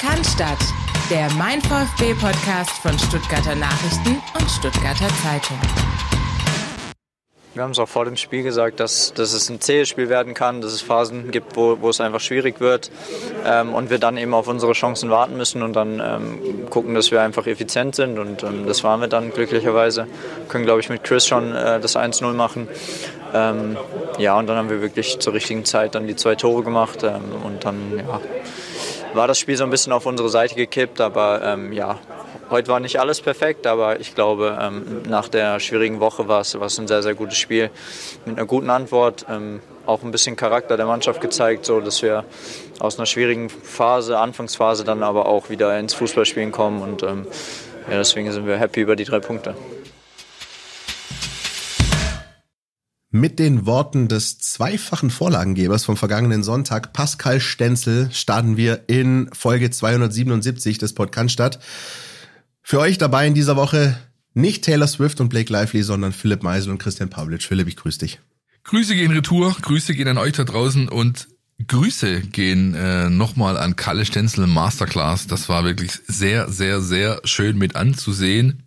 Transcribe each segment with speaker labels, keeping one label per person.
Speaker 1: Kannstadt, der Mein VfB Podcast von Stuttgarter Nachrichten und Stuttgarter Zeitung.
Speaker 2: Wir haben es auch vor dem Spiel gesagt, dass, dass es ein zähes Spiel werden kann, dass es Phasen gibt, wo, wo es einfach schwierig wird ähm, und wir dann eben auf unsere Chancen warten müssen und dann ähm, gucken, dass wir einfach effizient sind und ähm, das waren wir dann glücklicherweise. Können, glaube ich, mit Chris schon äh, das 1-0 machen. Ähm, ja, und dann haben wir wirklich zur richtigen Zeit dann die zwei Tore gemacht ähm, und dann ja, war das Spiel so ein bisschen auf unsere Seite gekippt, aber ähm, ja, Heute war nicht alles perfekt, aber ich glaube, ähm, nach der schwierigen Woche war es, war es ein sehr, sehr gutes Spiel mit einer guten Antwort. Ähm, auch ein bisschen Charakter der Mannschaft gezeigt, so dass wir aus einer schwierigen Phase, Anfangsphase, dann aber auch wieder ins Fußballspielen kommen. Und ähm, ja, deswegen sind wir happy über die drei Punkte.
Speaker 3: Mit den Worten des zweifachen Vorlagengebers vom vergangenen Sonntag, Pascal Stenzel, starten wir in Folge 277 des Podcast statt. Für euch dabei in dieser Woche nicht Taylor Swift und Blake Lively, sondern Philipp Meisel und Christian Pavlic. Philipp, ich grüße dich.
Speaker 4: Grüße gehen retour, Grüße gehen an euch da draußen und Grüße gehen äh, nochmal an Kalle Stenzel Masterclass. Das war wirklich sehr, sehr, sehr schön mit anzusehen.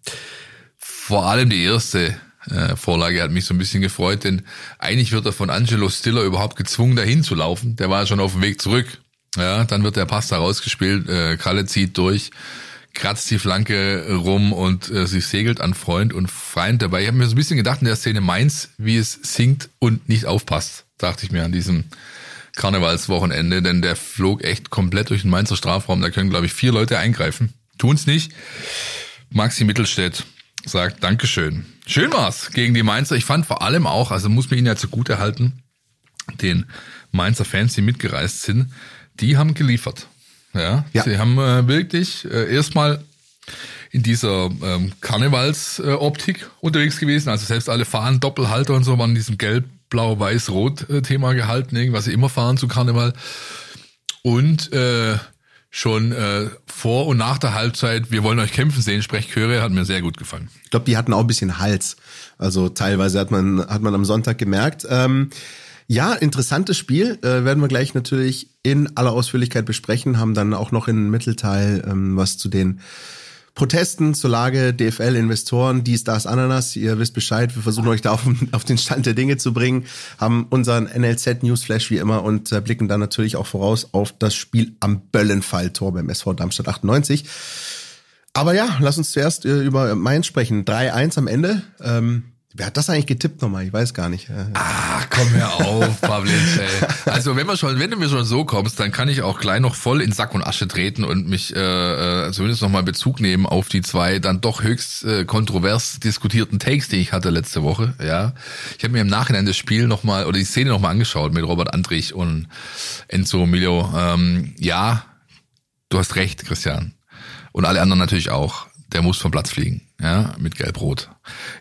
Speaker 4: Vor allem die erste äh, Vorlage hat mich so ein bisschen gefreut, denn eigentlich wird er von Angelo Stiller überhaupt gezwungen, dahin zu laufen. Der war schon auf dem Weg zurück. Ja, dann wird der Pass da rausgespielt, äh, Kalle zieht durch kratzt die Flanke rum und äh, sie segelt an Freund und Feind dabei. Ich habe mir so ein bisschen gedacht in der Szene Mainz, wie es singt und nicht aufpasst, dachte ich mir an diesem Karnevalswochenende, denn der flog echt komplett durch den Mainzer Strafraum. Da können, glaube ich, vier Leute eingreifen. Tun's nicht. Maxi Mittelstädt sagt Dankeschön. Schön war's gegen die Mainzer. Ich fand vor allem auch, also muss man ihnen ja zugute halten, den Mainzer Fans, die mitgereist sind, die haben geliefert. Ja, ja. sie haben äh, wirklich äh, erstmal in dieser ähm, Karnevalsoptik äh, unterwegs gewesen. Also selbst alle Fahnen, Doppelhalter und so waren in diesem Gelb, Blau, Weiß, Rot äh, Thema gehalten, irgendwas sie immer fahren zu Karneval. Und äh, schon äh, vor und nach der Halbzeit, wir wollen euch kämpfen sehen, Sprechchöre, hat mir sehr gut gefallen.
Speaker 3: Ich glaube, die hatten auch ein bisschen Hals. Also teilweise hat man, hat man am Sonntag gemerkt. Ähm, ja, interessantes Spiel. Äh, werden wir gleich natürlich in aller Ausführlichkeit besprechen. Haben dann auch noch in Mittelteil ähm, was zu den Protesten zur Lage DFL-Investoren, dies, das, Ananas. Ihr wisst Bescheid. Wir versuchen euch da auf, auf, den Stand der Dinge zu bringen. Haben unseren NLZ-Newsflash wie immer und äh, blicken dann natürlich auch voraus auf das Spiel am Böllenfalltor beim SV Darmstadt 98. Aber ja, lass uns zuerst äh, über Mainz sprechen. 3-1 am Ende. Ähm, Wer hat das eigentlich getippt nochmal? Ich weiß gar nicht.
Speaker 4: Ah, komm hör auf, Pavlic, ey. Also wenn wir schon, wenn du mir schon so kommst, dann kann ich auch gleich noch voll in Sack und Asche treten und mich äh, äh zumindest nochmal Bezug nehmen auf die zwei dann doch höchst äh, kontrovers diskutierten Takes, die ich hatte letzte Woche. Ja, ich habe mir im Nachhinein das Spiel nochmal oder die Szene nochmal angeschaut mit Robert Andrich und Enzo Emilio. Ähm, ja, du hast recht, Christian. Und alle anderen natürlich auch. Der muss vom Platz fliegen ja, mit Gelb-Rot.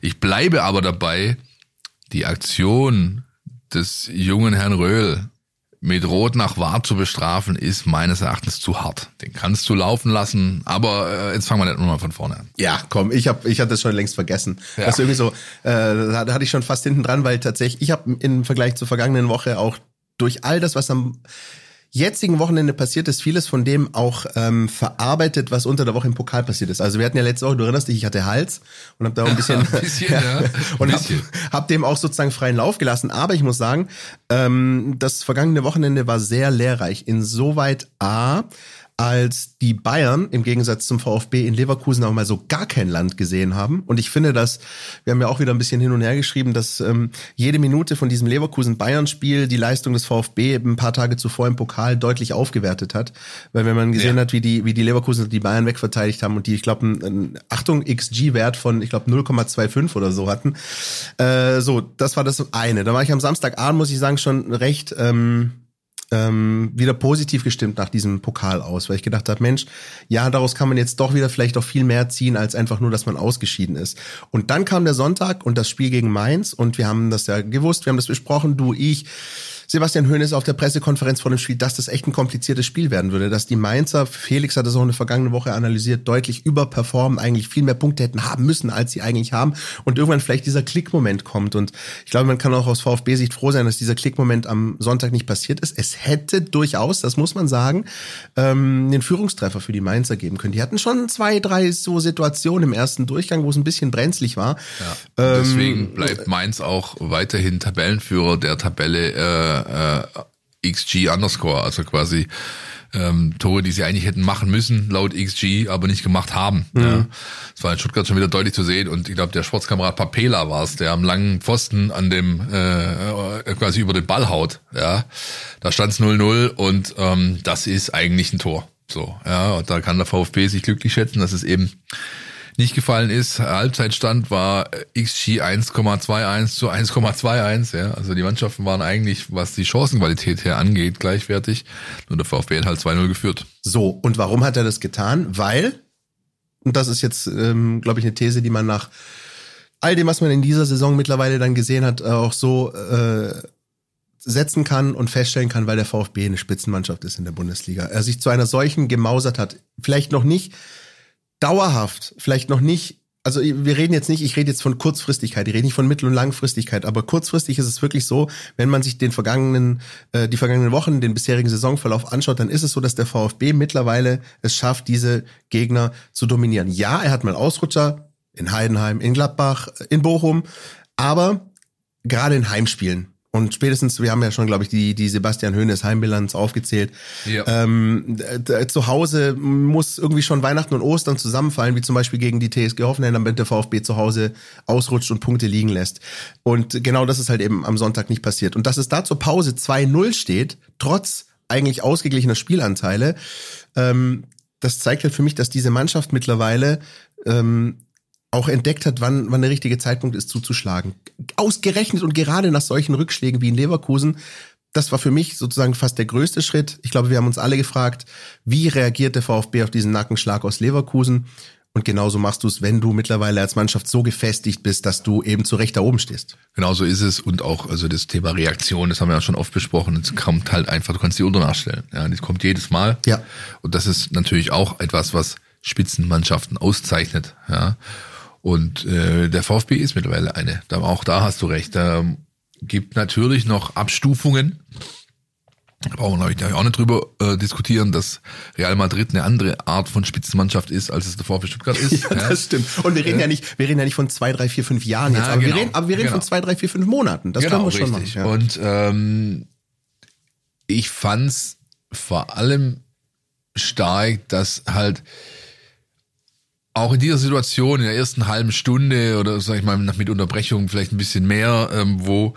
Speaker 4: Ich bleibe aber dabei, die Aktion des jungen Herrn Röhl mit Rot nach Wart zu bestrafen, ist meines Erachtens zu hart. Den kannst du laufen lassen, aber äh, jetzt fangen wir nicht nur mal von vorne an.
Speaker 3: Ja, komm, ich hab, ich hatte das schon längst vergessen. Ja. Das ist irgendwie so, äh, da hatte ich schon fast hinten dran, weil tatsächlich, ich habe im Vergleich zur vergangenen Woche auch durch all das, was am jetzigen Wochenende passiert ist vieles von dem auch ähm, verarbeitet, was unter der Woche im Pokal passiert ist. Also wir hatten ja letzte Woche, du erinnerst dich, ich hatte Hals und habe da auch ein bisschen, ein bisschen ja, und habe hab dem auch sozusagen freien Lauf gelassen. Aber ich muss sagen, ähm, das vergangene Wochenende war sehr lehrreich. Insoweit A, als die Bayern im Gegensatz zum VfB in Leverkusen auch mal so gar kein Land gesehen haben. Und ich finde, dass wir haben ja auch wieder ein bisschen hin und her geschrieben, dass ähm, jede Minute von diesem Leverkusen-Bayern-Spiel die Leistung des VfB ein paar Tage zuvor im Pokal deutlich aufgewertet hat. Weil wenn man gesehen ja. hat, wie die, wie die Leverkusen die Bayern wegverteidigt haben und die, ich glaube, einen, Achtung, XG-Wert von, ich glaube, 0,25 oder so hatten. Äh, so, das war das eine. Da war ich am Samstagabend, muss ich sagen, schon recht. Ähm, ähm, wieder positiv gestimmt nach diesem Pokal aus, weil ich gedacht habe, Mensch, ja, daraus kann man jetzt doch wieder vielleicht auch viel mehr ziehen, als einfach nur, dass man ausgeschieden ist. Und dann kam der Sonntag und das Spiel gegen Mainz und wir haben das ja gewusst, wir haben das besprochen, du, ich. Sebastian Hoeneß auf der Pressekonferenz vor dem Spiel, dass das echt ein kompliziertes Spiel werden würde, dass die Mainzer, Felix hat das auch eine vergangene Woche analysiert, deutlich überperformen, eigentlich viel mehr Punkte hätten haben müssen, als sie eigentlich haben und irgendwann vielleicht dieser Klickmoment kommt und ich glaube, man kann auch aus VfB-Sicht froh sein, dass dieser Klickmoment am Sonntag nicht passiert ist. Es hätte durchaus, das muss man sagen, ähm, den Führungstreffer für die Mainzer geben können. Die hatten schon zwei, drei so Situationen im ersten Durchgang, wo es ein bisschen brenzlig war.
Speaker 4: Ja, ähm, deswegen bleibt Mainz auch weiterhin Tabellenführer der Tabelle äh, äh, XG Underscore, also quasi ähm, Tore, die sie eigentlich hätten machen müssen, laut XG, aber nicht gemacht haben. Mhm. Ja. Das war in Stuttgart schon wieder deutlich zu sehen und ich glaube, der Sportskamerad Papela war es, der am langen Pfosten an dem äh, quasi über den Ball haut. Ja, Da stand es 0-0 und ähm, das ist eigentlich ein Tor. So, ja, und da kann der VfB sich glücklich schätzen, dass es eben nicht gefallen ist. Halbzeitstand war XG 1,21 zu 1,21. Ja, also die Mannschaften waren eigentlich, was die Chancenqualität her angeht, gleichwertig. Nur der VfB hat halt 2-0 geführt.
Speaker 3: So, und warum hat er das getan? Weil, und das ist jetzt, ähm, glaube ich, eine These, die man nach all dem, was man in dieser Saison mittlerweile dann gesehen hat, auch so äh, setzen kann und feststellen kann, weil der VfB eine Spitzenmannschaft ist in der Bundesliga. Er sich zu einer solchen gemausert hat. Vielleicht noch nicht dauerhaft, vielleicht noch nicht, also wir reden jetzt nicht, ich rede jetzt von Kurzfristigkeit, ich rede nicht von Mittel- und Langfristigkeit, aber kurzfristig ist es wirklich so, wenn man sich den vergangenen, äh, die vergangenen Wochen, den bisherigen Saisonverlauf anschaut, dann ist es so, dass der VfB mittlerweile es schafft, diese Gegner zu dominieren. Ja, er hat mal Ausrutscher in Heidenheim, in Gladbach, in Bochum, aber gerade in Heimspielen und spätestens, wir haben ja schon, glaube ich, die, die Sebastian Höhnes Heimbilanz aufgezählt. Ja. Ähm, zu Hause muss irgendwie schon Weihnachten und Ostern zusammenfallen, wie zum Beispiel gegen die TSG Hoffenheim, damit der VfB zu Hause ausrutscht und Punkte liegen lässt. Und genau das ist halt eben am Sonntag nicht passiert. Und dass es da zur Pause 2-0 steht, trotz eigentlich ausgeglichener Spielanteile, ähm, das zeigt halt für mich, dass diese Mannschaft mittlerweile ähm, auch entdeckt hat, wann, wann der richtige Zeitpunkt ist zuzuschlagen. Ausgerechnet und gerade nach solchen Rückschlägen wie in Leverkusen, das war für mich sozusagen fast der größte Schritt. Ich glaube, wir haben uns alle gefragt, wie reagiert der VfB auf diesen Nackenschlag aus Leverkusen? Und genauso machst du es, wenn du mittlerweile als Mannschaft so gefestigt bist, dass du eben zu Recht da oben stehst.
Speaker 4: Genau so ist es. Und auch, also das Thema Reaktion, das haben wir ja schon oft besprochen. Es kommt halt einfach, du kannst die unternachstellen. Ja, das kommt jedes Mal.
Speaker 3: Ja.
Speaker 4: Und das ist natürlich auch etwas, was Spitzenmannschaften auszeichnet. Ja. Und äh, der VfB ist mittlerweile eine. Auch da hast du recht. Da gibt natürlich noch Abstufungen. Da brauchen wir, glaube ich, auch nicht drüber äh, diskutieren, dass Real Madrid eine andere Art von Spitzenmannschaft ist, als es der VfB Stuttgart ist.
Speaker 3: ja, ja, das stimmt. Und wir reden ja, ja nicht, wir reden ja nicht von zwei, drei, vier, fünf Jahren jetzt, aber, genau. wir reden, aber wir reden genau. von zwei, drei, vier, fünf Monaten. Das genau, können wir schon richtig.
Speaker 4: machen. Ja. Und ähm, ich fand's vor allem stark, dass halt auch in dieser Situation, in der ersten halben Stunde oder sag ich mal mit Unterbrechung vielleicht ein bisschen mehr, ähm, wo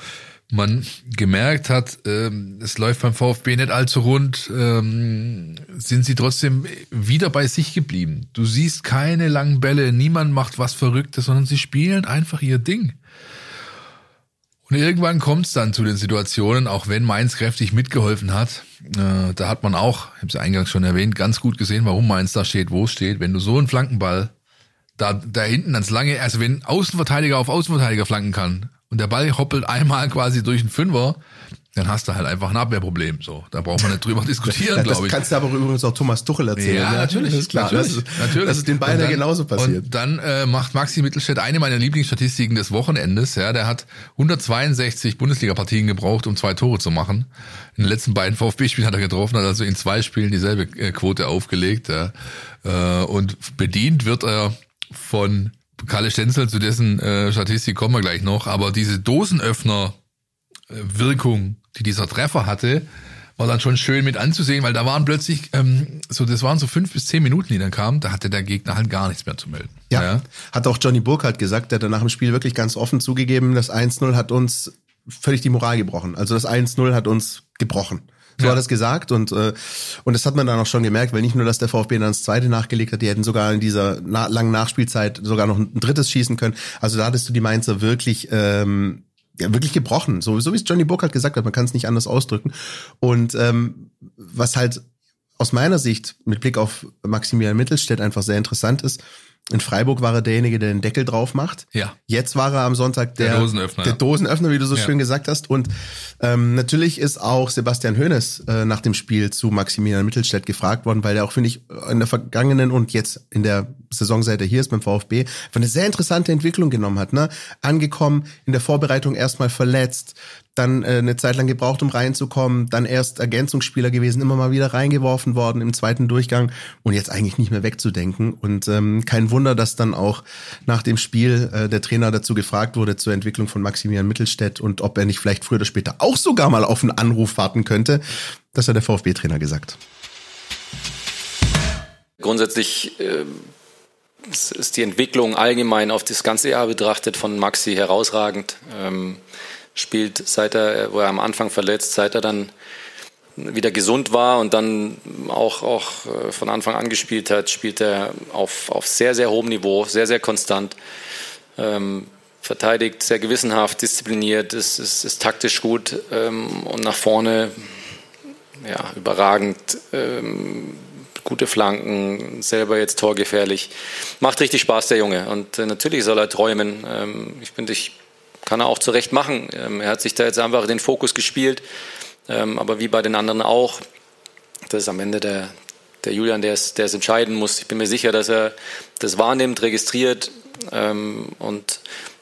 Speaker 4: man gemerkt hat, ähm, es läuft beim VfB nicht allzu rund, ähm, sind sie trotzdem wieder bei sich geblieben. Du siehst keine langen Bälle, niemand macht was Verrücktes, sondern sie spielen einfach ihr Ding. Und irgendwann kommt es dann zu den Situationen, auch wenn Mainz kräftig mitgeholfen hat. Äh, da hat man auch, ich habe es eingangs schon erwähnt, ganz gut gesehen, warum Mainz da steht, wo es steht. Wenn du so einen Flankenball da, da hinten ans lange, also wenn Außenverteidiger auf Außenverteidiger flanken kann und der Ball hoppelt einmal quasi durch den Fünfer, dann hast du halt einfach ein Abwehrproblem. So, da braucht man nicht drüber diskutieren, glaube ich.
Speaker 3: Das kannst du aber übrigens auch Thomas Tuchel erzählen.
Speaker 4: Ja, ja natürlich, das ist klar. Natürlich,
Speaker 3: das ist, natürlich. Das ist den beiden genauso passiert.
Speaker 4: Und dann äh, macht Maxi Mittelstädt eine meiner Lieblingsstatistiken des Wochenendes. Ja, der hat 162 Bundesliga-Partien gebraucht, um zwei Tore zu machen. In den letzten beiden VfB-Spielen hat er getroffen, hat also in zwei Spielen dieselbe äh, Quote aufgelegt. Ja. Äh, und bedient wird er von Kalle Stenzel, zu dessen äh, Statistik kommen wir gleich noch. Aber diese Dosenöffner Wirkung, die dieser Treffer hatte, war dann schon schön mit anzusehen, weil da waren plötzlich, ähm, so das waren so fünf bis zehn Minuten, die dann kamen, da hatte der Gegner halt gar nichts mehr zu melden.
Speaker 3: Ja, ja. hat auch Johnny Burkhardt gesagt, der hat nach dem Spiel wirklich ganz offen zugegeben, das 1-0 hat uns völlig die Moral gebrochen. Also das 1-0 hat uns gebrochen. So ja. hat er es gesagt und äh, und das hat man dann auch schon gemerkt, weil nicht nur, dass der VfB dann das zweite nachgelegt hat, die hätten sogar in dieser na langen Nachspielzeit sogar noch ein drittes schießen können. Also da hattest du die Mainzer wirklich ähm, ja, wirklich gebrochen. So, so wie es Johnny Burkhardt gesagt hat, man kann es nicht anders ausdrücken. Und ähm, was halt aus meiner Sicht mit Blick auf Maximilian Mittelstädt einfach sehr interessant ist, in Freiburg war er derjenige, der den Deckel drauf macht.
Speaker 4: Ja.
Speaker 3: Jetzt war er am Sonntag der,
Speaker 4: Der Dosenöffner,
Speaker 3: der. Dosenöffner, wie du so
Speaker 4: Ja.
Speaker 3: schön gesagt hast. Und ähm, natürlich ist auch Sebastian Hoeneß äh, nach dem Spiel zu Maximilian Mittelstädt gefragt worden, weil der auch, finde ich, in der vergangenen und jetzt in der Saison, seit er hier ist beim VfB, eine sehr interessante Entwicklung genommen hat. Ne? Angekommen, in der Vorbereitung erstmal verletzt, dann äh, eine Zeit lang gebraucht, um reinzukommen, dann erst Ergänzungsspieler gewesen, immer mal wieder reingeworfen worden im zweiten Durchgang und jetzt eigentlich nicht mehr wegzudenken. Und ähm, kein Wunder, dass dann auch nach dem Spiel äh, der Trainer dazu gefragt wurde zur Entwicklung von Maximilian Mittelstädt und ob er nicht vielleicht früher oder später auch sogar mal auf einen Anruf warten könnte. Das hat der VfB-Trainer gesagt.
Speaker 5: Grundsätzlich äh, ist ist die Entwicklung allgemein auf das ganze Jahr betrachtet von Maxi herausragend. Ähm, spielt seit er, wo er am Anfang verletzt, seit er dann wieder gesund war und dann auch, auch äh, von Anfang an gespielt hat, spielt er auf, auf sehr, sehr hohem Niveau, sehr, sehr konstant. Ähm, verteidigt sehr gewissenhaft, diszipliniert, ist, ist, ist taktisch gut ähm, und nach vorne ja, überragend. Ähm, gute Flanken, selber jetzt torgefährlich. Macht richtig Spaß, der Junge. Und äh, natürlich soll er träumen. Ähm, ich finde, ich kann er auch zu Recht machen. Ähm, er hat sich da jetzt einfach den Fokus gespielt. Ähm, aber wie bei den anderen auch, das ist am Ende der, der Julian, der es, der es entscheiden muss. Ich bin mir sicher, dass er das wahrnimmt, registriert ähm, und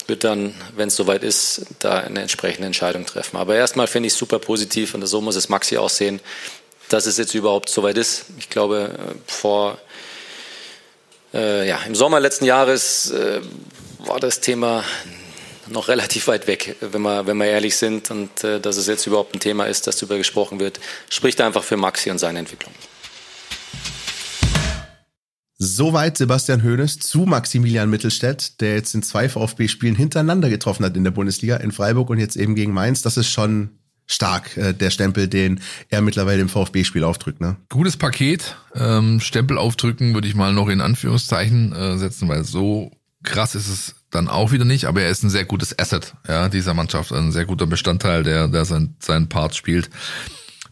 Speaker 5: wird dann, wenn es soweit ist, da eine entsprechende Entscheidung treffen. Aber erstmal finde ich es super positiv und so muss es Maxi auch sehen, dass es jetzt überhaupt soweit ist. Ich glaube, äh, vor äh, ja, im Sommer letzten Jahres äh, war das Thema noch relativ weit weg, wenn wir, wenn wir ehrlich sind. Und äh, dass es jetzt überhaupt ein Thema ist, dass darüber gesprochen wird, spricht einfach für Maxi und seine Entwicklung.
Speaker 3: Soweit Sebastian Hoeneß zu Maximilian Mittelstädt, der jetzt in zwei VfB-Spielen hintereinander getroffen hat in der Bundesliga, in Freiburg und jetzt eben gegen Mainz. Das ist schon stark, äh, der Stempel, den er mittlerweile im VfB-Spiel aufdrückt. Ne?
Speaker 4: Gutes Paket. Ähm, Stempel aufdrücken würde ich mal noch in Anführungszeichen äh, setzen, weil so krass ist es dann auch wieder nicht, aber er ist ein sehr gutes Asset, ja, dieser Mannschaft, ein sehr guter Bestandteil, der, der sein, seinen Part spielt.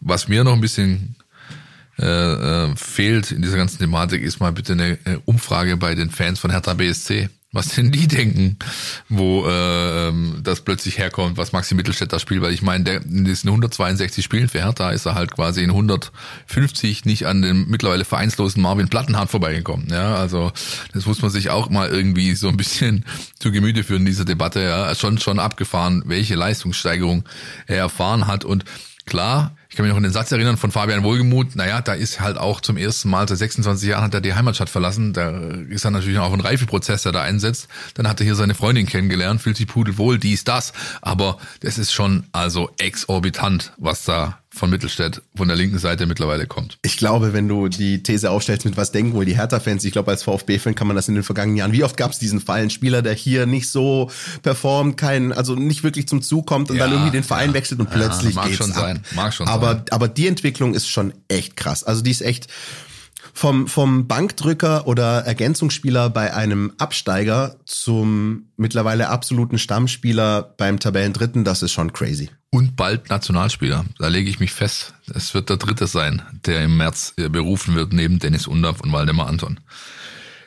Speaker 4: Was mir noch ein bisschen äh, äh, fehlt in dieser ganzen Thematik, ist mal bitte eine äh, Umfrage bei den Fans von Hertha BSC. Was denn die denken, wo äh, ähm, das plötzlich herkommt, was Maxi Mittelstädt da spielt, weil ich meine, der in diesen 162 Spielen für Hertha ist er halt quasi in 150 nicht an dem mittlerweile vereinslosen Marvin Plattenhardt vorbeigekommen. Ja, also das muss man sich auch mal irgendwie so ein bisschen zu Gemüte führen, diese Debatte. Ja, schon schon abgefahren, welche Leistungssteigerung er erfahren hat und Klar, ich kann mich noch an den Satz erinnern von Fabian Wohlgemuth, naja, da ist halt auch zum ersten Mal seit 26 Jahren hat er die Heimatstadt verlassen. Da ist dann natürlich auch ein Reifeprozess, der da einsetzt. Dann hat er hier seine Freundin kennengelernt, fühlt sich pudelwohl, dies, das. Aber das ist schon also exorbitant, was da von Mittelstädt von der linken Seite mittlerweile kommt.
Speaker 3: Ich glaube, wenn du die These aufstellst, mit was denken wohl die Hertha-Fans, ich glaube, als VfB-Fan kann man das in den vergangenen Jahren, wie oft gab es diesen Fall, ein Spieler, der hier nicht so performt, kein, also nicht wirklich zum Zug kommt und
Speaker 4: Ja,
Speaker 3: dann irgendwie den Verein
Speaker 4: ja.
Speaker 3: wechselt und
Speaker 4: Ja,
Speaker 3: plötzlich
Speaker 4: mag
Speaker 3: geht's
Speaker 4: schon
Speaker 3: ab.
Speaker 4: sein, mag schon
Speaker 3: aber,
Speaker 4: sein.
Speaker 3: aber die Entwicklung ist schon echt krass. Also die ist echt vom, vom Bankdrücker oder Ergänzungsspieler bei einem Absteiger zum mittlerweile absoluten Stammspieler beim Tabellendritten, das ist schon crazy.
Speaker 4: Und bald Nationalspieler. Da lege ich mich fest. Es wird der dritte sein, der im März äh, berufen wird, neben Dennis Undaff und Waldemar Anton.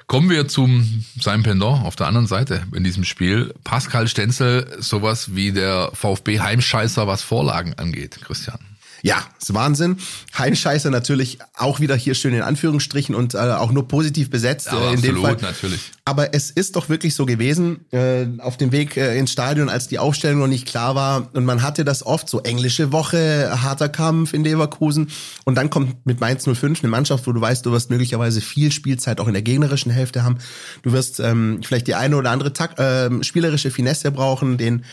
Speaker 4: Kommen wir zum seinem Pendant auf der anderen Seite in diesem Spiel. Pascal Stenzel, sowas wie der VfB Heimscheißer, was Vorlagen angeht, Christian.
Speaker 3: Ja, ist Wahnsinn. Heimscheißer natürlich auch wieder hier schön in Anführungsstrichen und äh, auch nur positiv besetzt
Speaker 4: Aber
Speaker 3: äh, in dem
Speaker 4: absolut,
Speaker 3: Fall.
Speaker 4: natürlich.
Speaker 3: Aber es ist doch wirklich so gewesen, äh, auf dem Weg äh, ins Stadion, als die Aufstellung noch nicht klar war und man hatte das oft so englische Woche, harter Kampf in Leverkusen und dann kommt mit Mainz 05 eine Mannschaft, wo du weißt, du wirst möglicherweise viel Spielzeit auch in der gegnerischen Hälfte haben. Du wirst ähm, vielleicht die eine oder andere tak äh, spielerische Finesse brauchen, den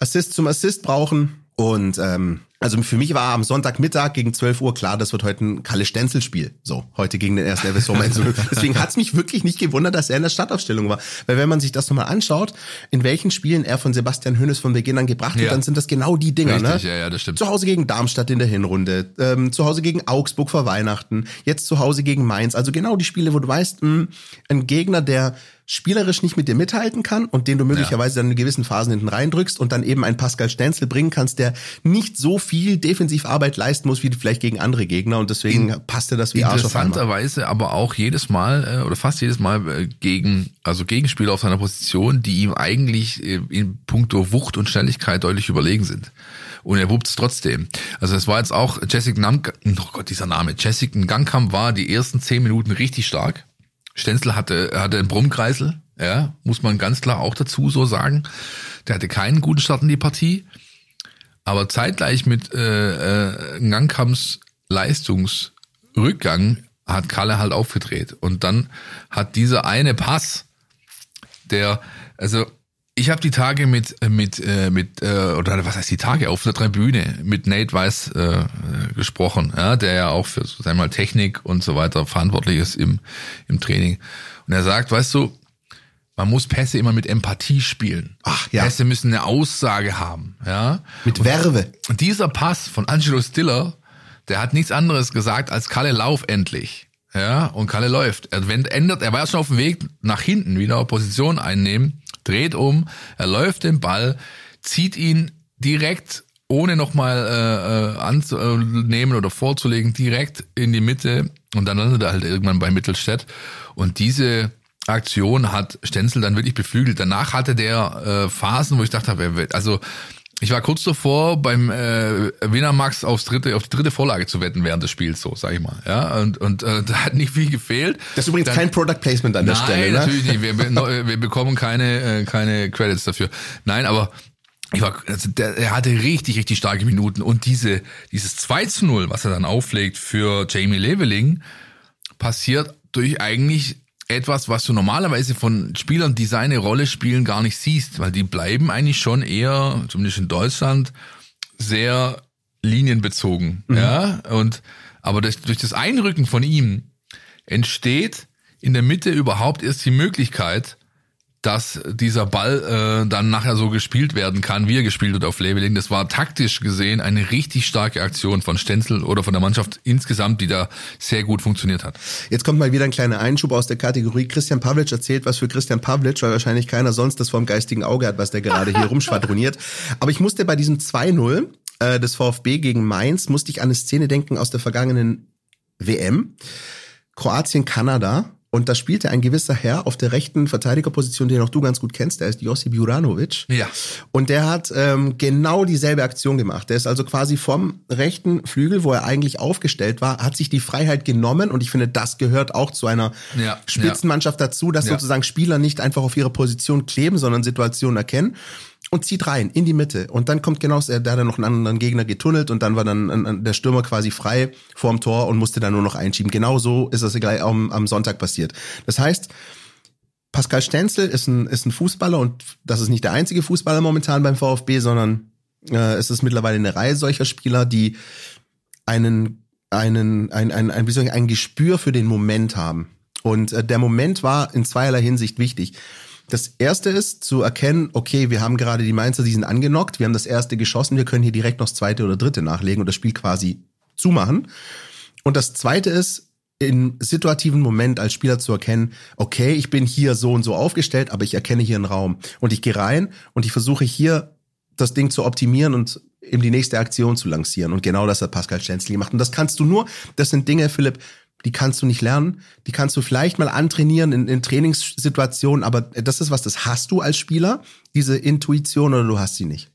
Speaker 3: Assist zum Assist brauchen und ähm, also für mich war am Sonntagmittag gegen 12 Uhr klar, das wird heute ein Kalle-Stenzel-Spiel. So, heute gegen den ersten FSV Mainz 05. Deswegen hat's mich wirklich nicht gewundert, dass er in der Startaufstellung war. Weil wenn man sich das nochmal anschaut, in welchen Spielen er von Sebastian Hönes von Beginn an gebracht wird,
Speaker 4: Ja.
Speaker 3: dann sind das genau die Dinger.
Speaker 4: Richtig,
Speaker 3: ne?
Speaker 4: ja, ja, das stimmt.
Speaker 3: Zu Hause gegen Darmstadt in der Hinrunde, ähm, zu Hause gegen Augsburg vor Weihnachten, jetzt zu Hause gegen Mainz. Also genau die Spiele, wo du weißt, mh, ein Gegner, der spielerisch nicht mit dir mithalten kann und den du möglicherweise ja. dann in gewissen Phasen hinten reindrückst und dann eben einen Pascal Stenzel bringen kannst, der nicht so viel Defensivarbeit leisten muss wie vielleicht gegen andere Gegner und deswegen in, passte das wie Arsch auf
Speaker 4: Interessanterweise aber auch jedes Mal äh, oder fast jedes Mal äh, gegen also Gegenspieler auf seiner Position, die ihm eigentlich äh, in puncto Wucht und Schnelligkeit deutlich überlegen sind und er wuppt es trotzdem. Also es war jetzt auch Jessica Namk, oh Gott, dieser Name, Jessica Gangkamp war die ersten zehn Minuten richtig stark. Stenzel hatte, hatte einen Brummkreisel, ja, muss man ganz klar auch dazu so sagen. Der hatte keinen guten Start in die Partie. Aber zeitgleich mit äh, äh, Ngangkamps Leistungsrückgang hat Kalle halt aufgedreht. Und dann hat dieser eine Pass, der, also ich habe die Tage mit mit äh, mit äh, oder was heißt die Tage auf der Tribüne mit Nate Weiss äh, gesprochen, ja, der ja auch für sagen wir mal Technik und so weiter verantwortlich ist im im Training. Und er sagt, weißt du, man muss Pässe immer mit Empathie spielen.
Speaker 3: Ach ja.
Speaker 4: Pässe müssen eine Aussage haben, ja.
Speaker 3: Mit Werbe.
Speaker 4: Und dieser Pass von Angelo Stiller, der hat nichts anderes gesagt als Kalle Lauf endlich. Ja, und Kalle läuft. Er ändert, er war ja schon auf dem Weg nach hinten, wieder Position einnehmen dreht um, er läuft den Ball, zieht ihn direkt ohne nochmal äh, äh, anzunehmen oder vorzulegen, direkt in die Mitte und dann landet er halt irgendwann bei Mittelstädt. Und diese Aktion hat Stenzel dann wirklich beflügelt. Danach hatte der äh, Phasen, wo ich dachte, also ich war kurz davor, beim äh, Wiener Max aufs dritte, auf die dritte Vorlage zu wetten während des Spiels, so sag ich mal. Ja, und, und äh, da hat nicht viel gefehlt.
Speaker 3: Das ist übrigens Dann, kein Product Placement an der
Speaker 4: nein,
Speaker 3: Stelle.
Speaker 4: Nein, natürlich nicht. Wir, wir bekommen keine, äh, keine Credits dafür. Nein, aber ich war, also der, er hatte richtig, richtig starke Minuten. Und diese, dieses 2 zu 0, was er dann auflegt für Jamie Leveling, passiert durch eigentlich etwas, was du normalerweise von Spielern, die seine Rolle spielen, gar nicht siehst, weil die bleiben eigentlich schon eher, zumindest in Deutschland, sehr linienbezogen. Mhm. Ja, und aber durch, durch das Einrücken von ihm entsteht in der Mitte überhaupt erst die Möglichkeit, dass dieser Ball äh, dann nachher so gespielt werden kann, wie er gespielt wird auf Leveling. Das war taktisch gesehen eine richtig starke Aktion von Stenzel oder von der Mannschaft insgesamt, die da sehr gut funktioniert hat.
Speaker 3: Jetzt kommt mal wieder ein kleiner Einschub aus der Kategorie. Christian Pavlic erzählt was für Christian Pavlic, weil wahrscheinlich keiner sonst das vom geistigen Auge hat, was der gerade hier rumschwadroniert. Aber ich musste bei diesem 2-0 äh, des VfB gegen Mainz, musste ich an eine Szene denken aus der vergangenen WM. Kroatien, Kanada und da spielte ein gewisser Herr auf der rechten Verteidigerposition, den auch du ganz gut kennst, der ist Josip Juranovic.
Speaker 4: Ja.
Speaker 3: Und der hat ähm, genau dieselbe Aktion gemacht. Der ist also quasi vom rechten Flügel, wo er eigentlich aufgestellt war, hat sich die Freiheit genommen und ich finde, das gehört auch zu einer ja, Spitzenmannschaft ja. dazu, dass ja. sozusagen Spieler nicht einfach auf ihrer Position kleben, sondern Situationen erkennen und zieht rein in die Mitte. Und dann kommt genau, da hat er noch einen anderen Gegner getunnelt und dann war dann der Stürmer quasi frei vorm Tor und musste dann nur noch einschieben. Genau so ist das gleich am, am Sonntag passiert. Das heißt, Pascal Stenzel ist ein, ist ein Fußballer und das ist nicht der einzige Fußballer momentan beim VfB, sondern äh, es ist mittlerweile eine Reihe solcher Spieler, die einen, einen, ein, ein, ein, ich, ein Gespür für den Moment haben. Und äh, der Moment war in zweierlei Hinsicht wichtig. Das erste ist zu erkennen, okay, wir haben gerade die Mainzer, die sind angenockt, wir haben das erste geschossen, wir können hier direkt noch das zweite oder dritte nachlegen und das Spiel quasi zumachen. Und das zweite ist, im situativen Moment als Spieler zu erkennen, okay, ich bin hier so und so aufgestellt, aber ich erkenne hier einen Raum und ich gehe rein und ich versuche hier das Ding zu optimieren und eben die nächste Aktion zu lancieren. Und genau das hat Pascal Stenzel gemacht. Und das kannst du nur, das sind Dinge, Philipp, die kannst du nicht lernen. Die kannst du vielleicht mal antrainieren in, in Trainingssituationen, aber das ist was, das hast du als Spieler, diese Intuition oder du hast sie nicht.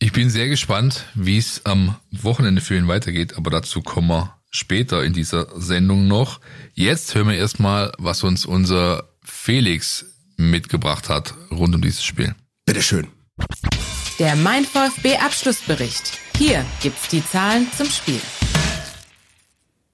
Speaker 4: Ich bin sehr gespannt, wie es am Wochenende für ihn weitergeht, aber dazu kommen wir später in dieser Sendung noch. Jetzt hören wir erstmal, was uns unser Felix mitgebracht hat rund um dieses Spiel.
Speaker 3: Bitteschön.
Speaker 1: Der Mein VfB Abschlussbericht. Hier gibt's die Zahlen zum Spiel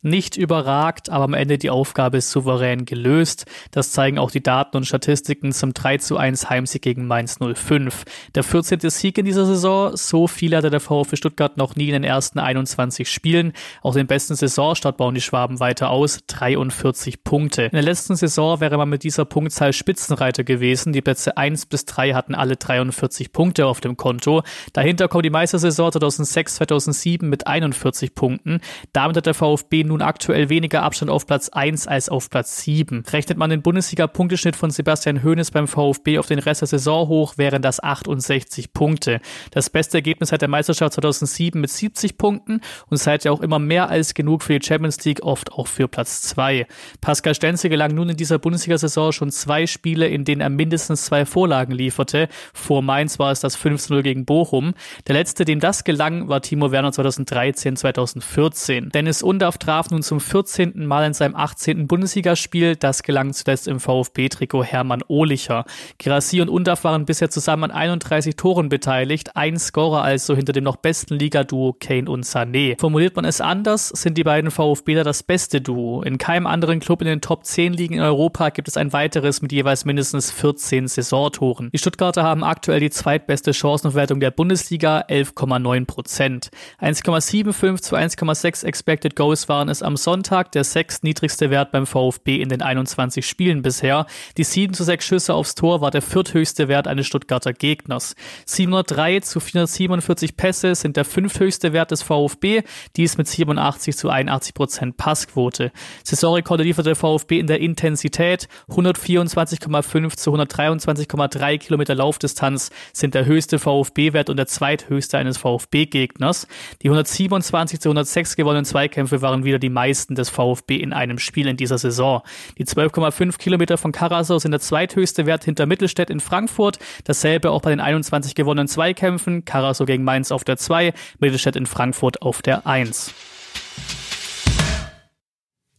Speaker 6: nicht überragt, aber am Ende die Aufgabe souverän gelöst. Das zeigen auch die Daten und Statistiken zum 3 zu 1 Heimsieg gegen Mainz 05. Der 14. Sieg in dieser Saison, so viel hatte der VfB Stuttgart noch nie in den ersten 21 Spielen. Auch den besten Saisonstart bauen die Schwaben weiter aus, 43 Punkte. In der letzten Saison wäre man mit dieser Punktzahl Spitzenreiter gewesen. Die Plätze 1 bis 3 hatten alle 43 Punkte auf dem Konto. Dahinter kommt die Meistersaison 2006, 2007 mit 41 Punkten. Damit hat der VfB nur nun aktuell weniger Abstand auf Platz 1 als auf Platz 7. Rechnet man den Bundesliga-Punkteschnitt von Sebastian Hoeneß beim VfB auf den Rest der Saison hoch, wären das 68 Punkte. Das beste Ergebnis seit der Meisterschaft 2007 mit 70 Punkten und seither auch immer mehr als genug für die Champions League, oft auch für Platz 2. Pascal Stenzel gelang nun in dieser Bundesliga-Saison schon zwei Spiele, in denen er mindestens zwei Vorlagen lieferte. Vor Mainz war es das 5-0 gegen Bochum. Der letzte, dem das gelang, war Timo Werner 2013, 2014. Dennis Undaff traf nun zum 14. Mal in seinem 18. Bundesligaspiel. Das gelang zuletzt im VfB-Trikot Hermann Ohlicher. Girassi und Undaff waren bisher zusammen an 31 Toren beteiligt. Ein Scorer also hinter dem noch besten Liga-Duo Kane und Sané. Formuliert man es anders, sind die beiden VfBler das beste Duo. In keinem anderen Club in den Top 10 Ligen in Europa gibt es ein weiteres mit jeweils mindestens 14 Saisontoren. Die Stuttgarter haben aktuell die zweitbeste Chancenaufwertung der Bundesliga, 11,9 Prozent. 1,75 zu 1,6 Expected Goals waren es am Sonntag, der sechstniedrigste Wert beim VfB in den 21 Spielen bisher. Die 7 zu 6 Schüsse aufs Tor war der vierthöchste Wert eines Stuttgarter Gegners. 703 zu 447 Pässe sind der fünfthöchste Wert des VfB, dies mit 87 zu 81 Prozent Passquote. Saisonrekorde lieferte der VfB in der Intensität. 124,5 zu 123,3 Kilometer Laufdistanz sind der höchste VfB-Wert und der zweithöchste eines VfB-Gegners. Die 127 zu 106 gewonnenen Zweikämpfe waren wieder die meisten des VfB in einem Spiel in dieser Saison. Die 12,5 Kilometer von Karasau sind der zweithöchste Wert hinter Mittelstädt in Frankfurt. Dasselbe auch bei den 21 gewonnenen Zweikämpfen. Karasau gegen Mainz auf der 2, Mittelstädt in Frankfurt auf der 1.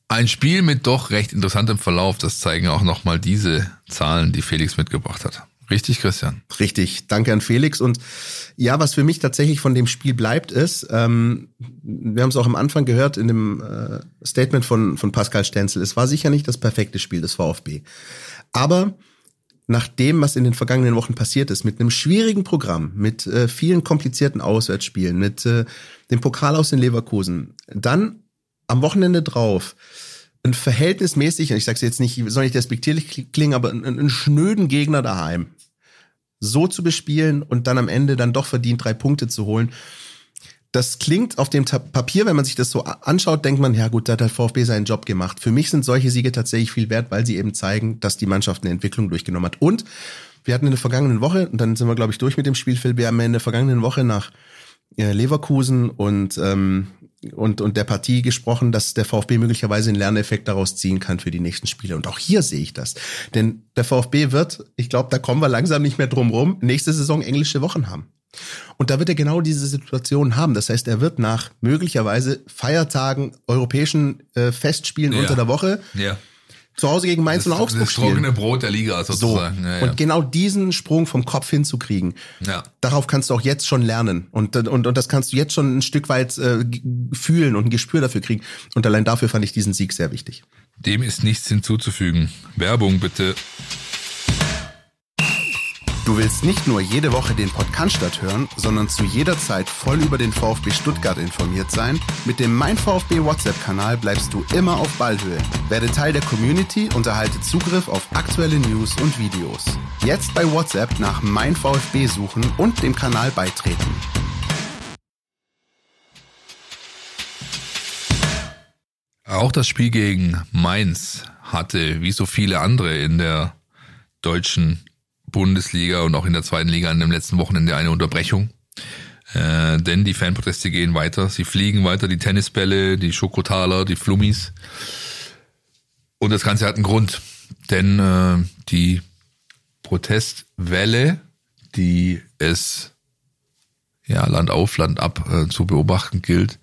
Speaker 4: Ein Spiel mit doch recht interessantem Verlauf, das zeigen auch nochmal diese Zahlen, die Felix mitgebracht hat. Richtig, Christian?
Speaker 3: Richtig, danke an Felix. Und ja, was für mich tatsächlich von dem Spiel bleibt, ist, ähm, wir haben es auch am Anfang gehört in dem äh, Statement von, von Pascal Stenzel, es war sicher nicht das perfekte Spiel des VfB. Aber nach dem, was in den vergangenen Wochen passiert ist, mit einem schwierigen Programm, mit äh, vielen komplizierten Auswärtsspielen, mit äh, dem Pokal aus den Leverkusen, dann am Wochenende drauf ein verhältnismäßig, und ich sage es jetzt nicht, soll nicht despektierlich klingen, aber einen, einen schnöden Gegner daheim so zu bespielen und dann am Ende dann doch verdient drei Punkte zu holen. Das klingt auf dem Papier, wenn man sich das so anschaut, denkt man, ja gut, da hat der VfB seinen Job gemacht. Für mich sind solche Siege tatsächlich viel wert, weil sie eben zeigen, dass die Mannschaft eine Entwicklung durchgenommen hat. Und wir hatten in der vergangenen Woche, und dann sind wir, glaube ich, durch mit dem Spielfilm, wir haben in der vergangenen Woche nach äh, Leverkusen und ähm, und, und der Partie gesprochen, dass der VfB möglicherweise einen Lerneffekt daraus ziehen kann für die nächsten Spiele. Und auch hier sehe ich das. Denn der VfB wird, ich glaube, da kommen wir langsam nicht mehr drum rum, nächste Saison englische Wochen haben. Und da wird er genau diese Situation haben. Das heißt, er wird nach möglicherweise Feiertagen, europäischen äh, Festspielen ja. unter der Woche
Speaker 4: ja
Speaker 3: zu Hause gegen Mainz
Speaker 4: das,
Speaker 3: und Augsburg
Speaker 4: das
Speaker 3: spielen.
Speaker 4: trockene Brot der Liga sozusagen.
Speaker 3: So.
Speaker 4: Ja, ja.
Speaker 3: Und genau diesen Sprung vom Kopf hinzukriegen,
Speaker 4: ja.
Speaker 3: darauf kannst du auch jetzt schon lernen. Und, und, und das kannst du jetzt schon ein Stück weit äh, fühlen und ein Gespür dafür kriegen. Und allein dafür fand ich diesen Sieg sehr wichtig.
Speaker 4: Dem ist nichts hinzuzufügen. Werbung bitte.
Speaker 3: Du willst nicht nur jede Woche den Podcast hören, sondern zu jeder Zeit voll über den VfB Stuttgart informiert sein? Mit dem Mein VfB WhatsApp-Kanal bleibst du immer auf Ballhöhe. Werde Teil der Community und erhalte Zugriff auf aktuelle News und Videos. Jetzt bei WhatsApp nach Mein VfB suchen und dem Kanal beitreten.
Speaker 4: Auch das Spiel gegen Mainz hatte, wie so viele andere in der deutschen Bundesliga und auch in der zweiten Liga an dem letzten Wochenende eine Unterbrechung. Äh, denn die Fanproteste gehen weiter. Sie fliegen weiter, die Tennisbälle, die Schokotaler, die Flummis. Und das Ganze hat einen Grund. Denn äh, die Protestwelle, die es ja Land auf, Land ab äh, zu beobachten gilt,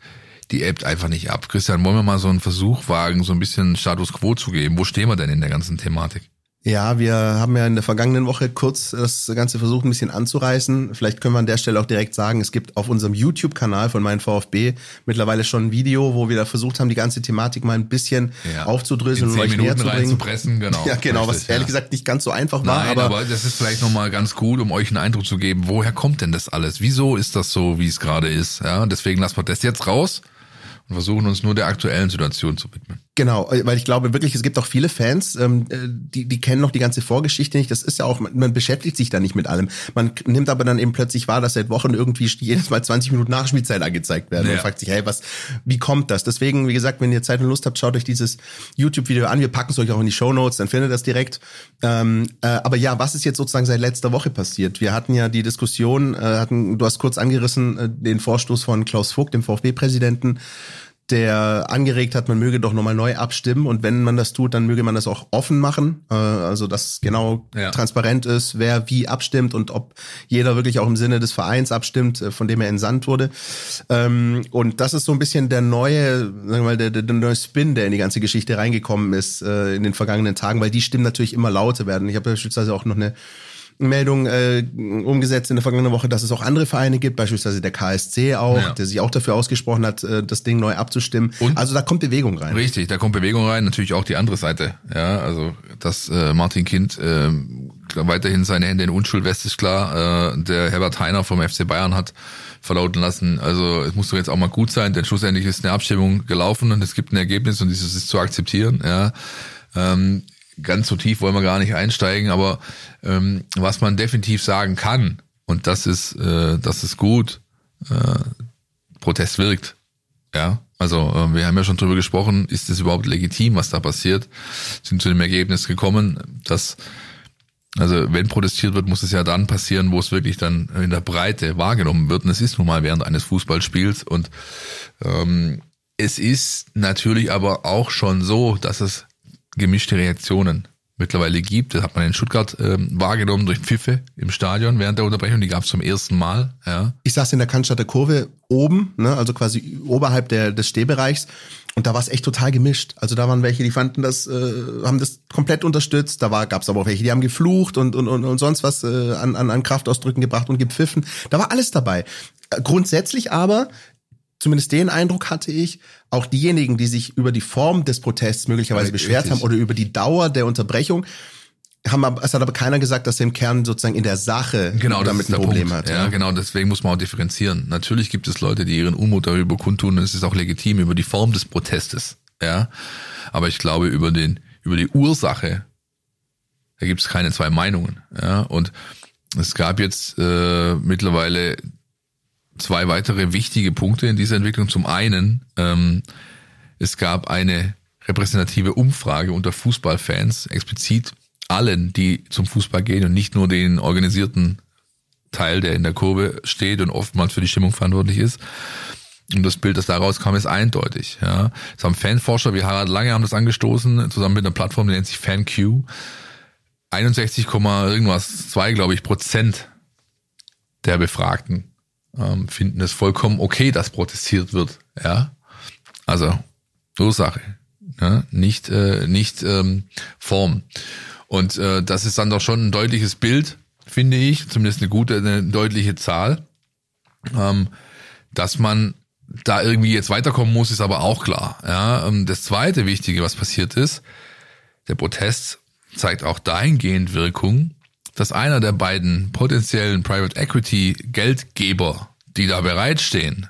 Speaker 4: die ebbt einfach nicht ab. Christian, wollen wir mal so einen Versuch wagen, so ein bisschen Status Quo zu geben? Wo stehen wir denn in der ganzen Thematik?
Speaker 3: Ja, wir haben ja in der vergangenen Woche kurz das Ganze versucht, ein bisschen anzureißen. Vielleicht können wir an der Stelle auch direkt sagen, es gibt auf unserem YouTube-Kanal von Mein VfB mittlerweile schon ein Video, wo wir da versucht haben, die ganze Thematik mal ein bisschen ja. aufzudröseln
Speaker 4: und euch
Speaker 3: näher zu bringen.
Speaker 4: Pressen, genau.
Speaker 3: Ja, genau, Richtig, was ehrlich ja. gesagt nicht ganz so einfach war.
Speaker 4: Nein,
Speaker 3: aber,
Speaker 4: aber das ist vielleicht nochmal ganz gut, um euch einen Eindruck zu geben, woher kommt denn das alles? Wieso ist das so, wie es gerade ist? Ja, deswegen lassen wir das jetzt raus und versuchen uns nur der aktuellen Situation zu widmen.
Speaker 3: Genau, äh, weil ich glaube wirklich, es gibt auch viele Fans, ähm, äh, die, die kennen noch die ganze Vorgeschichte nicht. Das ist ja auch, man beschäftigt sich da nicht mit allem. Man nimmt aber dann eben plötzlich wahr, dass seit Wochen irgendwie jedes Mal 20 Minuten Nachspielzeit angezeigt werden ja. und fragt sich, hey, was, wie kommt das? Deswegen, wie gesagt, wenn ihr Zeit und Lust habt, schaut euch dieses YouTube-Video an. Wir packen es euch auch in die Show Notes, dann findet ihr das direkt. Ähm, äh, aber ja, was ist jetzt sozusagen seit letzter Woche passiert? Wir hatten ja die Diskussion, äh, hatten, du hast kurz angerissen, äh, den Vorstoß von Klaus Vogt, dem VfB-Präsidenten, der angeregt hat, man möge doch nochmal neu abstimmen und wenn man das tut, dann möge man das auch offen machen, äh, also dass genau ja. transparent ist, wer wie abstimmt und ob jeder wirklich auch im Sinne des Vereins abstimmt, äh, von dem er entsandt wurde. Ähm, und das ist so ein bisschen der neue, sagen wir mal, der, der, der neue Spin, der in die ganze Geschichte reingekommen ist äh, in den vergangenen Tagen, weil die Stimmen natürlich immer lauter werden. Ich habe beispielsweise auch noch eine Meldung äh, umgesetzt in der vergangenen Woche, dass es auch andere Vereine gibt, beispielsweise der KSC auch, ja. der sich auch dafür ausgesprochen hat, äh, das Ding neu abzustimmen. Und also da kommt Bewegung rein.
Speaker 4: Richtig, da kommt Bewegung rein. Natürlich auch die andere Seite. Ja, also dass äh, Martin Kind äh, weiterhin seine Hände in Unschuld west ist klar. Äh, der Herbert Heiner vom FC Bayern hat verlauten lassen. Also es muss doch jetzt auch mal gut sein, denn schlussendlich ist eine Abstimmung gelaufen und es gibt ein Ergebnis und dieses ist zu akzeptieren. Ja. Ähm, ganz so tief wollen wir gar nicht einsteigen, aber ähm, was man definitiv sagen kann, und das ist, äh, das ist gut, äh, Protest wirkt. Ja, also äh, wir haben ja schon drüber gesprochen, ist es überhaupt legitim, was da passiert? Sind zu dem Ergebnis gekommen, dass also wenn protestiert wird, muss es ja dann passieren, wo es wirklich dann in der Breite wahrgenommen wird. Und es ist nun mal während eines Fußballspiels. Und ähm, es ist natürlich aber auch schon so, dass es gemischte Reaktionen mittlerweile gibt. Das hat man in Stuttgart ähm, wahrgenommen durch Pfiffe im Stadion während der Unterbrechung. Die gab es zum ersten Mal. Ja.
Speaker 3: Ich saß in der Cannstatter Kurve oben, ne, also quasi oberhalb der, des Stehbereichs. Und da war es echt total gemischt. Also da waren welche, die fanden das, äh, haben das komplett unterstützt. Da war, gab es aber auch welche, die haben geflucht und und und, und sonst was äh, an, an, an Kraftausdrücken gebracht und gepfiffen. Da war alles dabei. Grundsätzlich aber zumindest den Eindruck hatte ich, auch diejenigen, die sich über die Form des Protests möglicherweise ja, beschwert haben oder über die Dauer der Unterbrechung, haben aber, es hat aber keiner gesagt, dass er im Kern sozusagen in der Sache
Speaker 4: genau, damit ein Problem Punkt. hat. Ja, ja, genau, deswegen muss man auch differenzieren. Natürlich gibt es Leute, die ihren Unmut darüber kundtun, und es ist auch legitim über die Form des Protestes. Ja, aber ich glaube über den über die Ursache, da gibt es keine zwei Meinungen. Ja, und es gab jetzt äh, mittlerweile zwei weitere wichtige Punkte in dieser Entwicklung. Zum einen, ähm, es gab eine repräsentative Umfrage unter Fußballfans, explizit allen, die zum Fußball gehen und nicht nur den organisierten Teil, der in der Kurve steht und oftmals für die Stimmung verantwortlich ist. Und das Bild, das daraus kam, ist eindeutig. Ja. Das haben Fanforscher wie Harald Lange haben das angestoßen, zusammen mit einer Plattform, die nennt sich FanQ. 61, irgendwas, zwei, glaube ich, Prozent der Befragten ähm, finden es vollkommen okay, dass protestiert wird. Ja, also Ursache, ja? nicht äh, nicht ähm, Form. Und äh, das ist dann doch schon ein deutliches Bild, finde ich, zumindest eine gute, eine deutliche Zahl, ähm, dass man da irgendwie jetzt weiterkommen muss, ist aber auch klar. Ja, ähm, das zweite Wichtige, was passiert ist, der Protest zeigt auch dahingehend Wirkung, dass einer der beiden potenziellen Private Equity Geldgeber, die da bereitstehen,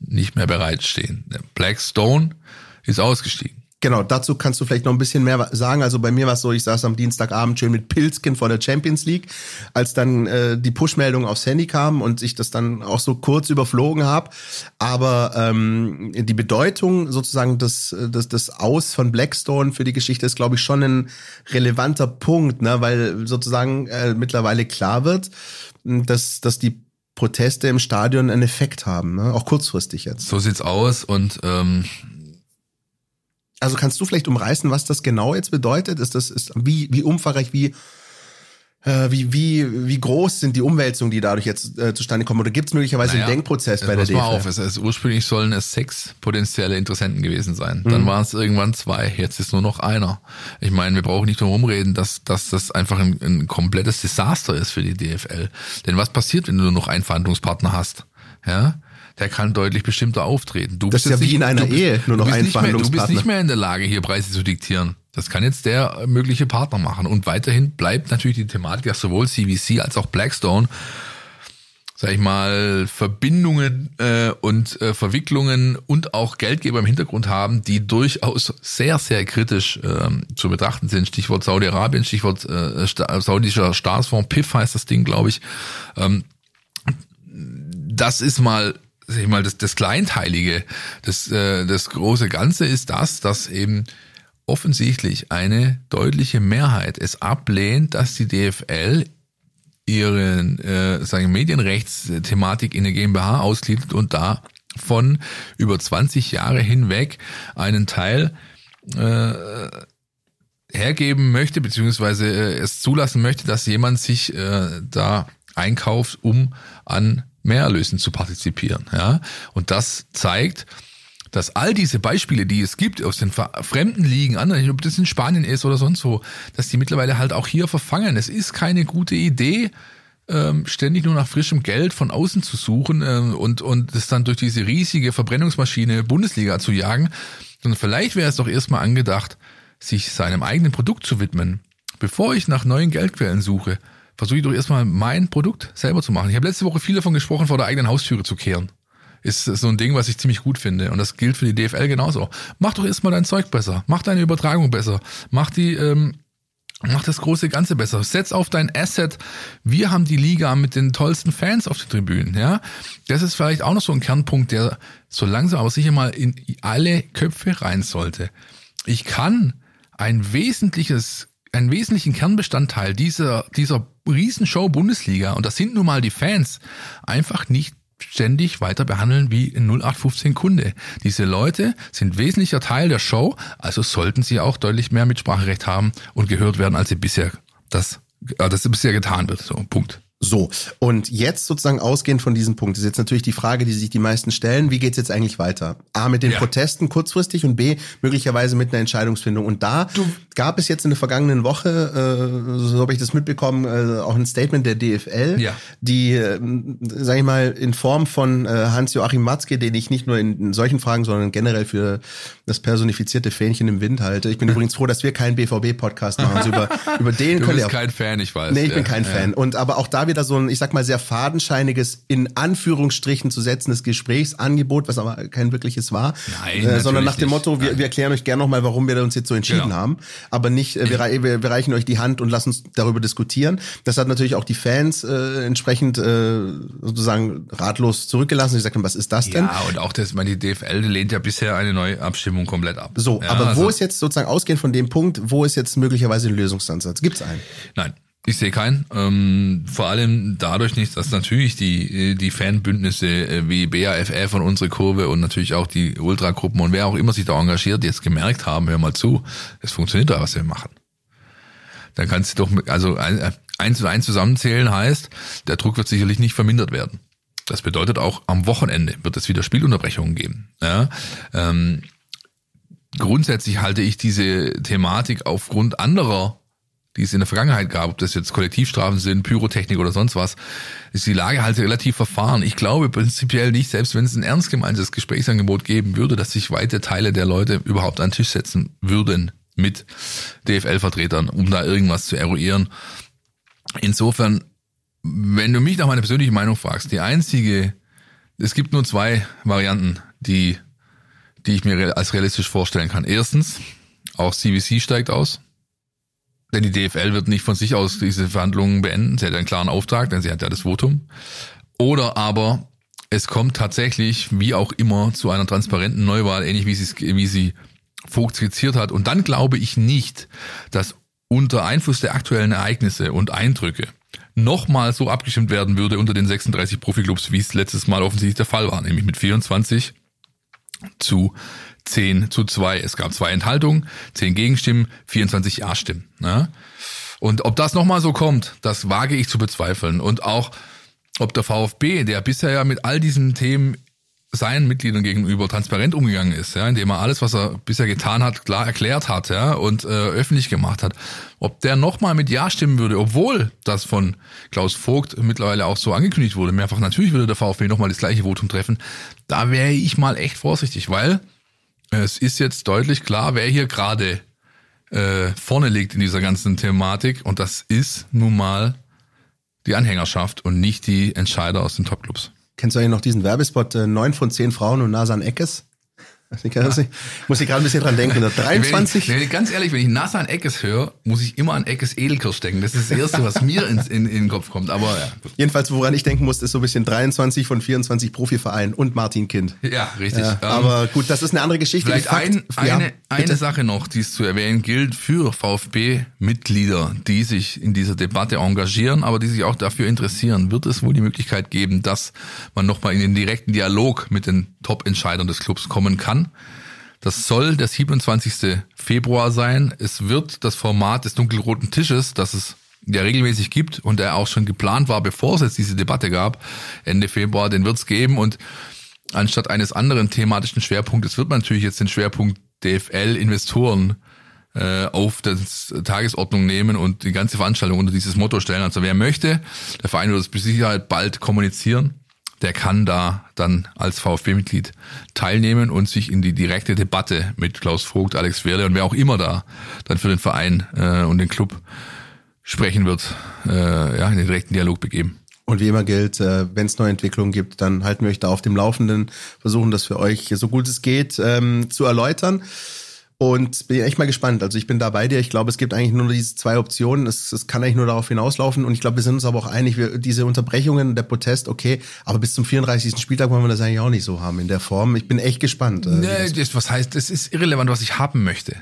Speaker 4: nicht mehr bereitstehen. Blackstone ist ausgestiegen.
Speaker 3: Genau, dazu kannst du vielleicht noch ein bisschen mehr sagen. Also bei mir war es so, ich saß am Dienstagabend schön mit Pilzkin vor der Champions League, als dann äh, die Push-Meldung aufs Handy kam und ich das dann auch so kurz überflogen habe. Aber ähm, die Bedeutung sozusagen des, des, des Aus von Blackstone für die Geschichte ist, glaube ich, schon ein relevanter Punkt, ne? weil sozusagen äh, mittlerweile klar wird, dass, dass die Proteste im Stadion einen Effekt haben, ne? auch kurzfristig jetzt.
Speaker 4: So sieht's aus und ähm,
Speaker 3: also kannst du vielleicht umreißen, was das genau jetzt bedeutet? Ist das ist wie wie umfangreich wie äh, wie, wie, wie groß sind die Umwälzungen, die dadurch jetzt äh, zustande kommen? Oder gibt es möglicherweise naja, einen Denkprozess bei der DFL? Mal auf,
Speaker 4: es, es, ursprünglich sollen es sechs potenzielle Interessenten gewesen sein. Dann mhm. waren es irgendwann zwei, jetzt ist nur noch einer. Ich meine, wir brauchen nicht drum reden, dass, dass das einfach ein, ein komplettes Desaster ist für die DFL. Denn was passiert, wenn du nur noch einen Verhandlungspartner hast? Ja, der kann deutlich bestimmter auftreten.
Speaker 3: Du das bist ist ja wie in einer bist, Ehe, nur noch ein
Speaker 4: Verhandlungspartner. du bist nicht mehr in der Lage, hier Preise zu diktieren. Das kann jetzt der mögliche Partner machen. Und weiterhin bleibt natürlich die Thematik, dass sowohl CVC als auch Blackstone sag ich mal, Verbindungen äh, und äh, Verwicklungen und auch Geldgeber im Hintergrund haben, die durchaus sehr, sehr kritisch ähm, zu betrachten sind. Stichwort Saudi-Arabien, Stichwort äh, saudischer Staatsfonds, PIF heißt das Ding, glaube ich. Ähm, das ist mal sag ich mal, das, das Kleinteilige, das, äh, das große Ganze ist das, dass eben offensichtlich eine deutliche Mehrheit es ablehnt, dass die DFL ihre äh, sagen Medienrechtsthematik in der GmbH ausgliedert und da von über 20 Jahre hinweg einen Teil äh, hergeben möchte, beziehungsweise äh, es zulassen möchte, dass jemand sich äh, da einkauft, um an Mehrerlösen zu partizipieren. Ja? Und das zeigt, dass all diese Beispiele, die es gibt aus den fremden Ligen, anderen, ob das in Spanien ist oder sonst wo, dass die mittlerweile halt auch hier verfangen. Es ist keine gute Idee, ähm, ständig nur nach frischem Geld von außen zu suchen ähm, und und das dann durch diese riesige Verbrennungsmaschine Bundesliga zu jagen, sondern vielleicht wäre es doch erstmal angedacht, sich seinem eigenen Produkt zu widmen, bevor ich nach neuen Geldquellen suche versuche ich doch erstmal mein Produkt selber zu machen. Ich habe letzte Woche viel davon gesprochen, vor der eigenen Haustüre zu kehren. Ist so ein Ding, was ich ziemlich gut finde. Und das gilt für die DFL genauso. Mach doch erstmal dein Zeug besser. Mach deine Übertragung besser. Mach die, ähm, mach das große Ganze besser. Setz auf dein Asset. Wir haben die Liga mit den tollsten Fans auf den Tribünen, ja. Das ist vielleicht auch noch so ein Kernpunkt, der so langsam aber sicher mal in alle Köpfe rein sollte. Ich kann ein wesentliches einen wesentlichen Kernbestandteil dieser, dieser Riesenshow Bundesliga, und das sind nun mal die Fans, einfach nicht ständig weiter behandeln wie ein 0815 Kunde. Diese Leute sind wesentlicher Teil der Show, also sollten sie auch deutlich mehr Mitspracherecht haben und gehört werden, als sie bisher das, äh, das bisher getan wird. So, Punkt.
Speaker 3: So, und jetzt sozusagen ausgehend von diesem Punkt ist jetzt natürlich die Frage, die sich die meisten stellen, wie geht's jetzt eigentlich weiter? A, mit den ja. Protesten kurzfristig und B, möglicherweise mit einer Entscheidungsfindung. Und da du. gab es jetzt in der vergangenen Woche, äh, so habe ich das mitbekommen, äh, auch ein Statement der DFL, ja. die, äh, sage ich mal, in Form von äh, Hans-Joachim Matzke, den ich nicht nur in, in, solchen Fragen, sondern generell für das personifizierte Fähnchen im Wind halte. Ich bin übrigens froh, dass wir keinen BVB-Podcast machen. Also über, über den
Speaker 4: du ihr auch, kein Fan, ich weiß.
Speaker 3: Nee, ich ja. bin kein Fan. Und aber auch da wieder so ein, ich sag mal, sehr fadenscheiniges, in Anführungsstrichen zu setzendes Gesprächsangebot, was aber kein wirkliches war. Nein, äh, sondern nach dem Motto, wir, wir erklären euch gerne nochmal, warum wir uns jetzt so entschieden genau. haben. Aber nicht, äh, wir, wir, reichen euch die Hand und lassen uns darüber diskutieren. Das hat natürlich auch die Fans äh, entsprechend äh, sozusagen ratlos zurückgelassen. Sie sagten, was ist das denn?
Speaker 4: Ja, und auch das, meine, die DFL lehnt ja bisher eine neue Abstimmung komplett ab.
Speaker 3: So,
Speaker 4: ja,
Speaker 3: aber also, wo ist jetzt sozusagen ausgehend von dem Punkt, wo ist jetzt möglicherweise ein Lösungsansatz? Gibt es einen?
Speaker 4: Nein. Ich sehe keinen. Ähm, vor allem dadurch nicht, dass natürlich die, die Fanbündnisse äh, wie BAFF und unsere Kurve und natürlich auch die Ultragruppen und wer auch immer sich da engagiert, jetzt gemerkt haben, hör mal zu, es funktioniert da, was wir machen. Dann kannst du doch, also eins und eins zusammenzählen heißt, der Druck wird sicherlich nicht vermindert werden. Das bedeutet auch, am Wochenende wird es wieder Spielunterbrechungen geben. Ja? Ähm, grundsätzlich halte ich diese Thematik aufgrund anderer die es in der Vergangenheit gab, ob das jetzt Kollektivstrafen sind, Pyrotechnik oder sonst was, ist die Lage halt relativ verfahren. Ich glaube prinzipiell nicht, selbst wenn es ein ernst gemeintes Gesprächsangebot geben würde, dass sich weite Teile der Leute überhaupt an den Tisch setzen würden mit DFL-Vertretern, um da irgendwas zu eruieren. Insofern, wenn du mich nach meiner persönlichen Meinung fragst, die einzige, es gibt nur zwei Varianten, die, die ich mir als realistisch vorstellen kann. Erstens, auch CVC steigt aus. Denn die DFL wird nicht von sich aus diese Verhandlungen beenden. Sie hat einen klaren Auftrag, denn sie hat ja das Votum. Oder aber es kommt tatsächlich, wie auch immer, zu einer transparenten Neuwahl, ähnlich wie sie, wie sie Vogt skizziert hat. Und dann glaube ich nicht, dass unter Einfluss der aktuellen Ereignisse und Eindrücke nochmal so abgestimmt werden würde unter den 36 Profiklubs, wie es letztes Mal offensichtlich der Fall war, nämlich mit 24 zu 10 zu 2. Es gab zwei Enthaltungen, 10 Gegenstimmen, 24 Ja-Stimmen. Ne? Und ob das nochmal so kommt, das wage ich zu bezweifeln. Und auch, ob der VfB, der bisher ja mit all diesen Themen seinen Mitgliedern gegenüber transparent umgegangen ist, ja, indem er alles, was er bisher getan hat, klar erklärt hat, ja, und äh, öffentlich gemacht hat, ob der nochmal mit Ja stimmen würde, obwohl das von Klaus Vogt mittlerweile auch so angekündigt wurde, mehrfach natürlich würde der VfB nochmal das gleiche Votum treffen, da wäre ich mal echt vorsichtig, weil es ist jetzt deutlich klar, wer hier gerade äh, vorne liegt in dieser ganzen Thematik und das ist nun mal die Anhängerschaft und nicht die Entscheider aus den Topclubs.
Speaker 3: Kennst du eigentlich noch diesen Werbespot, äh, neun von zehn Frauen und Nasan Eckes? Ich kann nicht. Muss ich gerade ein bisschen dran denken. 23.
Speaker 4: Wenn ich, ganz ehrlich, wenn ich Nassan Eckes höre, muss ich immer an Eckes Edelkirsch denken. Das ist das Erste, was mir in, in, in den Kopf kommt. Aber ja.
Speaker 3: Jedenfalls, woran ich denken muss, ist so ein bisschen 23 von 24 Profivereinen und Martin Kind.
Speaker 4: Ja, richtig. Ja,
Speaker 3: ähm, aber gut, das ist eine andere Geschichte.
Speaker 4: Vielleicht ein, eine, ja, eine Sache noch, die es zu erwähnen gilt für VfB-Mitglieder, die sich in dieser Debatte engagieren, aber die sich auch dafür interessieren, wird es wohl die Möglichkeit geben, dass man nochmal in den direkten Dialog mit den Top-Entscheidern des Clubs kommen kann. Das soll der 27. Februar sein. Es wird das Format des dunkelroten Tisches, das es ja regelmäßig gibt und der auch schon geplant war, bevor es jetzt diese Debatte gab, Ende Februar, den wird es geben und anstatt eines anderen thematischen Schwerpunktes wird man natürlich jetzt den Schwerpunkt DFL-Investoren äh, auf das Tagesordnung nehmen und die ganze Veranstaltung unter dieses Motto stellen. Also wer möchte, der Verein wird es mit Sicherheit bald kommunizieren der kann da dann als VfB-Mitglied teilnehmen und sich in die direkte Debatte mit Klaus Vogt, Alex Wehrle und wer auch immer da dann für den Verein äh, und den Club sprechen wird, äh, ja, in den direkten Dialog begeben.
Speaker 3: Und wie immer gilt, äh, wenn es neue Entwicklungen gibt, dann halten wir euch da auf dem Laufenden, versuchen das für euch so gut es geht ähm, zu erläutern. Und bin echt mal gespannt. Also ich bin da bei dir. Ich glaube, es gibt eigentlich nur diese zwei Optionen. Es, es kann eigentlich nur darauf hinauslaufen. Und ich glaube, wir sind uns aber auch einig, wir, diese Unterbrechungen, der Protest, okay, aber bis zum 34. Spieltag wollen wir das eigentlich auch nicht so haben in der Form. Ich bin echt gespannt. Äh,
Speaker 4: nee, das, was heißt, es ist irrelevant, was ich haben möchte.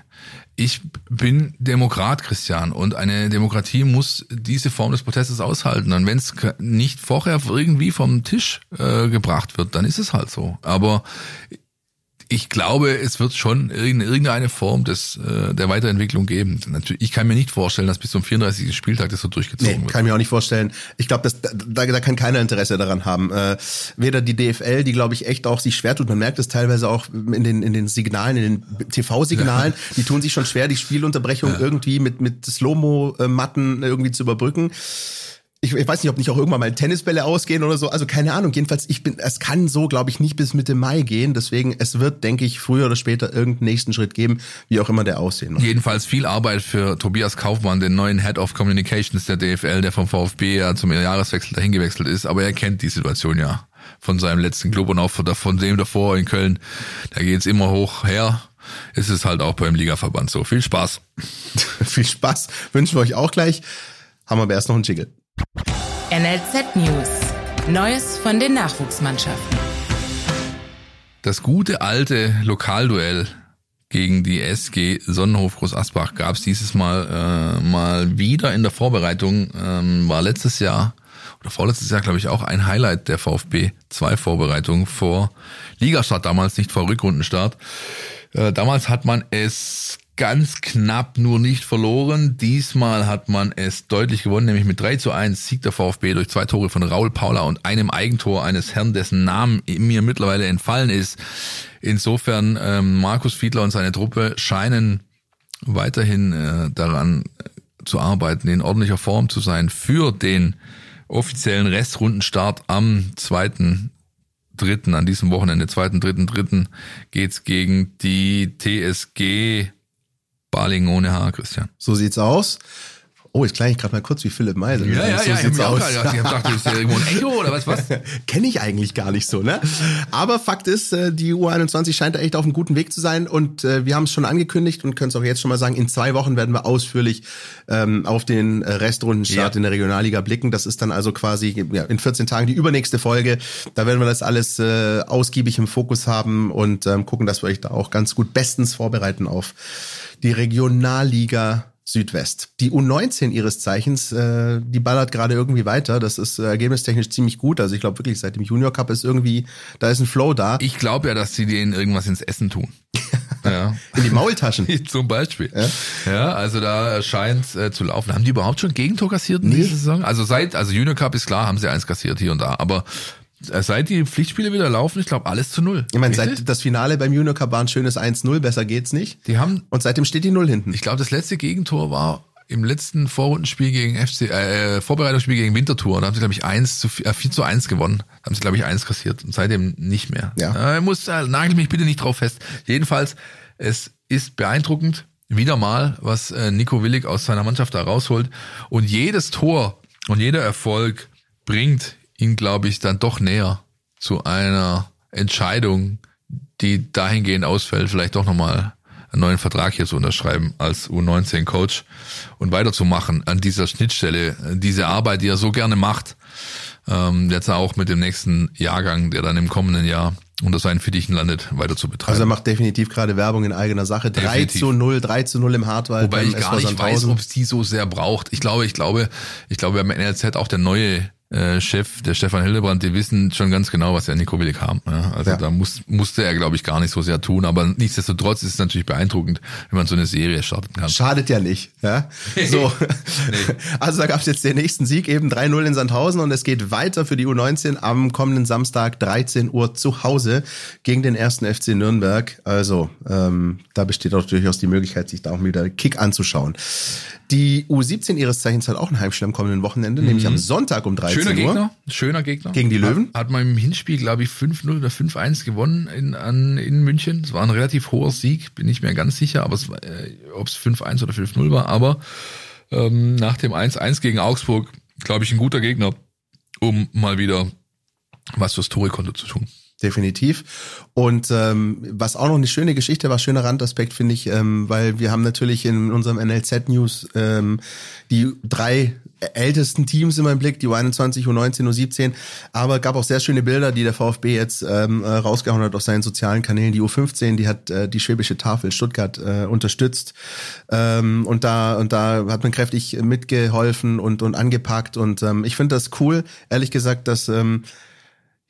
Speaker 4: Ich bin Demokrat, Christian, und eine Demokratie muss diese Form des Protestes aushalten. Und wenn es nicht vorher irgendwie vom Tisch äh, gebracht wird, dann ist es halt so. Aber ich glaube, es wird schon irgendeine Form des, äh, der Weiterentwicklung geben. Natürlich, ich kann mir nicht vorstellen, dass bis zum 34. Spieltag das so durchgezogen nee, wird.
Speaker 3: Kann ich mir auch nicht vorstellen. Ich glaube, da, da kann keiner Interesse daran haben. Äh, weder die DFL, die glaube ich echt auch sich schwer tut. Man merkt es teilweise auch in den, in den Signalen, in den TV-Signalen. Ja. Die tun sich schon schwer, die Spielunterbrechung ja. irgendwie mit, mit Slow-Mo-Matten irgendwie zu überbrücken ich, ich weiß nicht, ob nicht auch irgendwann mal Tennisbälle ausgehen oder so. Also keine Ahnung. Jedenfalls, ich bin, es kann so, glaube ich, nicht bis Mitte Mai gehen. Deswegen, es wird, denke ich, früher oder später irgendeinen nächsten Schritt geben, wie auch immer der aussehen
Speaker 4: muss. Jedenfalls viel Arbeit für Tobias Kaufmann, den neuen Head of Communications der DFL, der vom VfB ja zum Jahreswechsel dahin gewechselt ist. Aber er kennt die Situation ja von seinem letzten Club und auch von dem davor in Köln. Da geht's immer hoch her. Es ist halt auch beim Ligaverband so. Viel Spaß.
Speaker 3: viel Spaß wünschen wir euch auch gleich. Haben wir aber erst noch einen Jiggle.
Speaker 1: NLZ News. Neues von den Nachwuchsmannschaften.
Speaker 4: Das gute alte Lokalduell gegen die SG Sonnenhof Groß Asbach gab es dieses Mal äh, mal wieder in der Vorbereitung. Ähm, war letztes Jahr oder vorletztes Jahr, glaube ich, auch ein Highlight der VfB 2 Vorbereitung vor Ligastart, damals nicht vor Rückrundenstart. Äh, damals hat man es ganz knapp nur nicht verloren. Diesmal hat man es deutlich gewonnen, nämlich mit 3 zu 1 Sieg der VfB durch zwei Tore von Raul Paula und einem Eigentor eines Herrn, dessen Namen mir mittlerweile entfallen ist. Insofern ähm, Markus Fiedler und seine Truppe scheinen weiterhin äh, daran zu arbeiten, in ordentlicher Form zu sein für den offiziellen Restrundenstart am zweiten dritten, an diesem Wochenende, zweiten, dritten, dritten, geht's gegen die TSG Barling ohne Haar, Christian.
Speaker 3: So sieht's aus. Oh, jetzt klang ich gerade mal kurz wie Philipp Meisel.
Speaker 4: Ja, ja, so ja, sieht's ich aus. ich habe gedacht, ist ja irgendwo ein Echo oder was? was?
Speaker 3: Kenne ich eigentlich gar nicht so, ne? Aber Fakt ist, äh, die U21 scheint da echt auf einem guten Weg zu sein und äh, wir haben es schon angekündigt und können es auch jetzt schon mal sagen, in zwei Wochen werden wir ausführlich ähm, auf den äh, Restrundenstart ja. in der Regionalliga blicken. Das ist dann also quasi ja, in 14 Tagen die übernächste Folge. Da werden wir das alles äh, ausgiebig im Fokus haben und ähm, gucken, dass wir euch da auch ganz gut bestens vorbereiten auf die Regionalliga Südwest. Die U19 ihres Zeichens, äh, die ballert gerade irgendwie weiter. Das ist äh, ergebnistechnisch ziemlich gut. Also ich glaube wirklich, seit dem Junior Cup ist irgendwie, da ist ein Flow da.
Speaker 4: Ich glaube ja, dass sie denen irgendwas ins Essen tun.
Speaker 3: ja. In die Maultaschen.
Speaker 4: Zum Beispiel. Ja, ja also da scheint äh, zu laufen. Haben die überhaupt schon Gegentor kassiert in nee. dieser Saison? Also seit, also Junior Cup ist klar, haben sie eins kassiert hier und da. Aber seit die Pflichtspiele wieder laufen, ich glaube, alles zu null.
Speaker 3: Ich meine, seit das Finale beim Junior Cup war ein schönes 1-0, besser geht's nicht.
Speaker 4: Die haben
Speaker 3: und seitdem steht die Null hinten.
Speaker 4: Ich glaube, das letzte Gegentor war im letzten Vorrundenspiel gegen FC, äh, Vorbereitungsspiel gegen Winterthur. Da haben sie, glaube ich, 1 zu, äh, 4 zu 1 gewonnen. Da haben sie, glaube ich, 1 kassiert und seitdem nicht mehr. Ja. Äh, muss, äh, nagel mich bitte nicht drauf fest. Jedenfalls, es ist beeindruckend, wieder mal, was äh, Nico Willig aus seiner Mannschaft da rausholt. Und jedes Tor Und jeder Erfolg bringt ihn, glaube ich, dann doch näher zu einer Entscheidung, die dahingehend ausfällt, vielleicht doch nochmal einen neuen Vertrag hier zu unterschreiben als U19-Coach und weiterzumachen an dieser Schnittstelle, diese Arbeit, die er so gerne macht, ähm, jetzt auch mit dem nächsten Jahrgang, der dann im kommenden Jahr unter seinen Fittichen landet, weiter zu betreiben.
Speaker 3: Also er macht definitiv gerade Werbung in eigener Sache.
Speaker 4: Definitiv.
Speaker 3: 3 zu 0, 3 zu 0 im Hartwald.
Speaker 4: Wobei ich gar
Speaker 3: SV
Speaker 4: nicht weiß, ob es die so sehr braucht. Ich glaube, ich glaube, ich glaube, beim NLZ auch der neue äh, Chef, der Stefan Hildebrand, die wissen schon ganz genau, was er an Nico Willig haben. Ja, also
Speaker 3: Ja.
Speaker 4: da muss, musste er, glaube ich, gar nicht so sehr tun. Aber nichtsdestotrotz ist es natürlich beeindruckend, wenn man so eine Serie starten kann.
Speaker 3: Schadet ja nicht. Ja? So. Also da gab es jetzt den nächsten Sieg, eben 3-0 in Sandhausen und es geht weiter für die U19 am kommenden Samstag 13 Uhr zu Hause gegen den ersten FC Nürnberg. Also ähm, da besteht auch durchaus die Möglichkeit, sich da auch wieder Kick anzuschauen. Die U17 ihres Zeichens hat auch ein Heimspiel am kommenden Wochenende, nämlich am Sonntag um 13
Speaker 4: Mhm. Schöner. Gegner, schöner Gegner.
Speaker 3: Gegen die Löwen?
Speaker 4: Hat, hat man im Hinspiel, glaube ich, 5-0 oder 5-1 gewonnen in, an, in München. Es war ein relativ hoher Sieg, bin ich mir ganz sicher, aber es, äh, ob es 5-1 oder 5-0 war. Aber ähm, nach dem 1-1 gegen Augsburg, glaube ich, ein guter Gegner, um mal wieder was fürs Torekonto zu tun.
Speaker 3: Definitiv. Und ähm, was auch noch eine schöne Geschichte war, schöner Randaspekt, finde ich, ähm, weil wir haben natürlich in unserem NLZ-News ähm, die drei ältesten Teams immer im Blick, die U21, U19, U17, aber gab auch sehr schöne Bilder, die der VfB jetzt ähm, äh, rausgehauen hat auf seinen sozialen Kanälen. Die U15, die hat äh, die Schwäbische Tafel Stuttgart äh, unterstützt. Ähm, und da und da hat man kräftig mitgeholfen und und angepackt. Und ähm, ich finde das cool, ehrlich gesagt, dass ähm,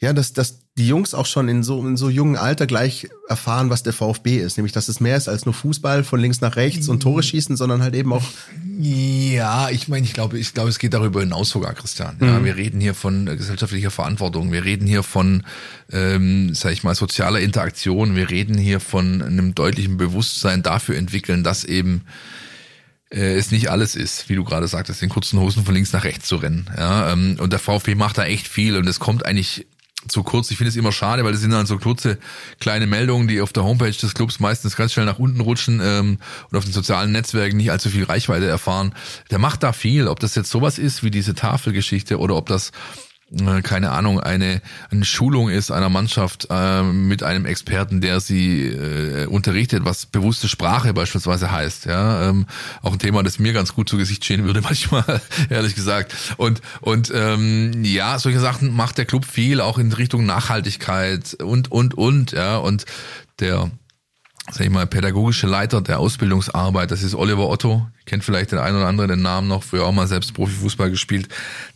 Speaker 3: ja, dass, dass die Jungs auch schon in so, in so jungen Alter gleich erfahren, was der VfB ist. Nämlich, dass es mehr ist als nur Fußball von links nach rechts und Tore schießen, sondern halt eben auch
Speaker 4: Ja, ich meine, ich glaube, ich glaube, es geht darüber hinaus sogar, Christian. Ja, Wir reden hier von äh, gesellschaftlicher Verantwortung. Wir reden hier von, ähm, sag ich mal, sozialer Interaktion. Wir reden hier von einem deutlichen Bewusstsein dafür entwickeln, dass eben äh, es nicht alles ist, wie du gerade sagtest, in kurzen Hosen von links nach rechts zu rennen. Ja, ähm, und der VfB macht da echt viel und es kommt eigentlich zu kurz. Ich finde es immer schade, weil das sind dann so kurze kleine Meldungen, die auf der Homepage des Clubs meistens ganz schnell nach unten rutschen ähm, und auf den sozialen Netzwerken nicht allzu viel Reichweite erfahren. Der macht da viel, ob das jetzt sowas ist wie diese Tafelgeschichte oder ob das keine Ahnung, eine, eine Schulung ist einer Mannschaft äh, mit einem Experten, der sie äh, unterrichtet, was bewusste Sprache beispielsweise heißt. Ja, ähm, auch ein Thema, das mir ganz gut zu Gesicht stehen würde manchmal, ehrlich gesagt. Und und ähm, ja, solche Sachen macht der Club viel, auch in Richtung Nachhaltigkeit und und und ja und der sag ich mal, pädagogische Leiter der Ausbildungsarbeit, das ist Oliver Otto, kennt vielleicht den einen oder anderen den Namen noch, früher auch mal selbst Profifußball gespielt,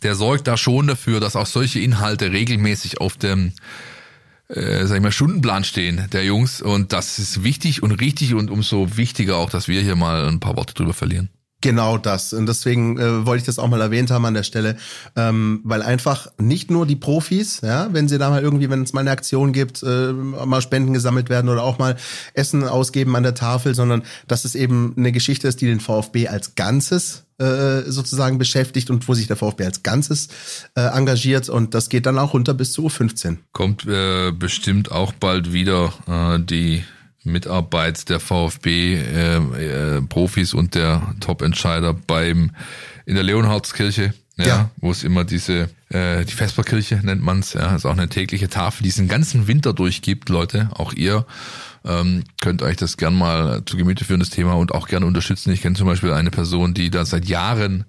Speaker 4: der sorgt da schon dafür, dass auch solche Inhalte regelmäßig auf dem äh, sag ich mal, Stundenplan stehen der Jungs. Und das ist wichtig und richtig und umso wichtiger auch, dass wir hier mal ein paar Worte drüber verlieren.
Speaker 3: Genau das. Und deswegen äh, wollte ich das auch mal erwähnt haben an der Stelle, ähm, weil einfach nicht nur die Profis, ja, wenn sie da mal irgendwie, wenn es mal eine Aktion gibt, äh, mal Spenden gesammelt werden oder auch mal Essen ausgeben an der Tafel, sondern dass es eben eine Geschichte ist, die den VfB als Ganzes äh, sozusagen beschäftigt und wo sich der VfB als Ganzes äh, engagiert und das geht dann auch runter bis zu U15.
Speaker 4: Kommt äh, bestimmt auch bald wieder äh, die Mitarbeit der VfB äh, äh, Profis und der Top-Entscheider beim in der Leonhardskirche, ja,
Speaker 3: Ja.
Speaker 4: wo es immer diese äh, die Vesperkirche nennt man's, ja, ist auch eine tägliche Tafel, die es den ganzen Winter durchgibt, Leute, auch ihr ähm, könnt euch das gern mal zu Gemüte führen, das Thema und auch gerne unterstützen. Ich kenne zum Beispiel eine Person, die da seit Jahren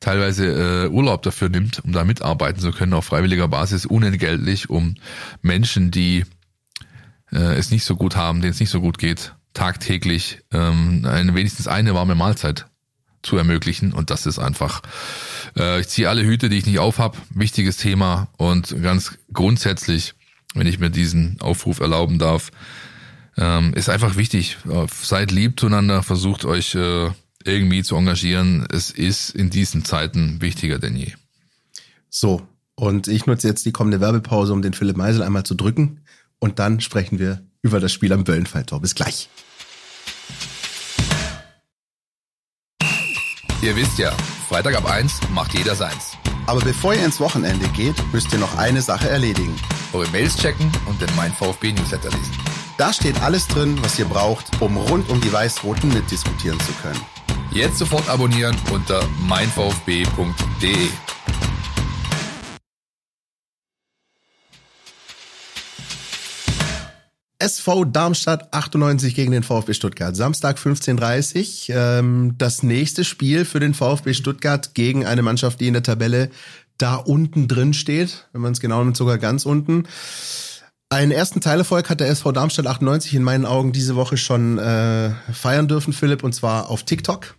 Speaker 4: teilweise äh, Urlaub dafür nimmt, um da mitarbeiten zu können auf freiwilliger Basis, unentgeltlich, um Menschen, die äh, es nicht so gut haben, denen es nicht so gut geht, tagtäglich ähm, eine, wenigstens eine warme Mahlzeit zu ermöglichen. Und das ist einfach, äh, ich ziehe alle Hüte, die ich nicht aufhab. Wichtiges Thema und ganz grundsätzlich, wenn ich mir diesen Aufruf erlauben darf, ähm, ist einfach wichtig. Äh, Seid lieb zueinander, versucht euch äh, irgendwie zu engagieren. Es ist in diesen Zeiten wichtiger denn je.
Speaker 3: So, und ich nutze jetzt die kommende Werbepause, um den Philipp Meisel einmal zu drücken und dann sprechen wir über das Spiel am Böllenfalltor. Bis gleich.
Speaker 4: Ihr wisst ja, Freitag ab eins macht jeder seins.
Speaker 3: Aber bevor ihr ins Wochenende geht, müsst ihr noch eine Sache erledigen.
Speaker 4: Eure Mails checken und den Mein VfB Newsletter lesen.
Speaker 3: Da steht alles drin, was ihr braucht, um rund um die Weiß-Roten mitdiskutieren zu können.
Speaker 4: Jetzt sofort abonnieren unter meinvfb.de.
Speaker 3: SV Darmstadt 98 gegen den VfB Stuttgart. Samstag 15.30 ähm, Das nächste Spiel für den VfB Stuttgart gegen eine Mannschaft, die in der Tabelle da unten drin steht, wenn man es genau nimmt, sogar ganz unten. Einen ersten Teilerfolg hat der SV Darmstadt 98 in meinen Augen diese Woche schon äh, feiern dürfen, Philipp, und zwar auf TikTok.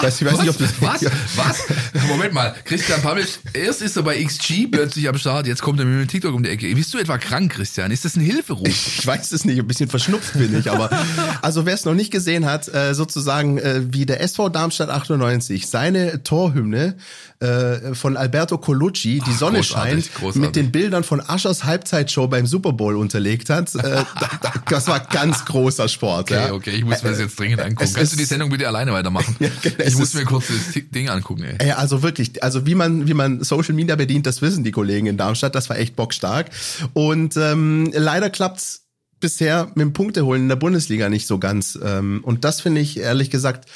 Speaker 4: Weiß, ich weiß nicht, ob das was? Was? Moment mal, Christian Pavic, erst ist er bei XG plötzlich am Start, jetzt kommt er mit dem TikTok um die Ecke. Bist du etwa krank, Christian? Ist das ein Hilferuf?
Speaker 3: Ich weiß es nicht, ein bisschen verschnupft bin ich, aber also wer es noch nicht gesehen hat, äh, sozusagen äh, wie der SV Darmstadt 98 seine Torhymne äh, von Alberto Colucci, die Sonne großartig, scheint, großartig. mit den Bildern von Aschers Halbzeitshow beim Super Bowl unterlegt hat. das war ganz großer Sport.
Speaker 4: Okay, ja. okay, ich muss mir das jetzt dringend angucken. Kannst du die Sendung bitte alleine weitermachen? ja, ich muss mir kurz das Ding angucken, ey.
Speaker 3: Ja, also wirklich, also wie man, wie man Social Media bedient, das wissen die Kollegen in Darmstadt. Das war echt bockstark. Und ähm, leider klappt's bisher mit dem Punkteholen in der Bundesliga nicht so ganz. Ähm, und das finde ich ehrlich gesagt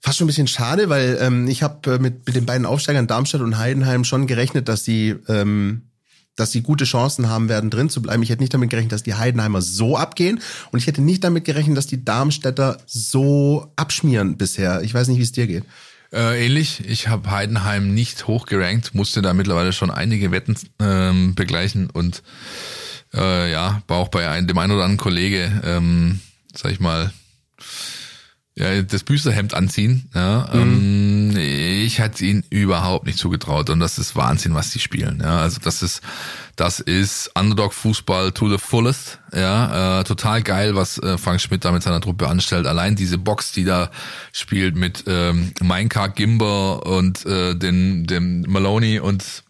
Speaker 3: fast schon ein bisschen schade, weil ähm, ich habe äh, mit, mit den beiden Aufsteigern Darmstadt und Heidenheim schon gerechnet, dass sie ähm, dass sie gute Chancen haben werden, drin zu bleiben. Ich hätte nicht damit gerechnet, dass die Heidenheimer so abgehen und ich hätte nicht damit gerechnet, dass die Darmstädter so abschmieren bisher. Ich weiß nicht, wie es dir geht.
Speaker 4: Äh, ähnlich. Ich habe Heidenheim nicht hochgerankt, musste da mittlerweile schon einige Wetten ähm, begleichen und äh, ja, war auch bei einem, dem einen oder anderen Kollege, ähm, sag ich mal, ja, das Büßerhemd anziehen. Ja, mhm. ähm, ich hätte ihn überhaupt nicht zugetraut und das ist Wahnsinn, was die spielen. Ja, also das ist das ist Underdog-Fußball to the fullest. Ja, äh, total geil, was äh, Frank Schmidt da mit seiner Truppe anstellt. Allein diese Box, die da spielt mit ähm, Minecart Gimber und äh, den dem Maloney und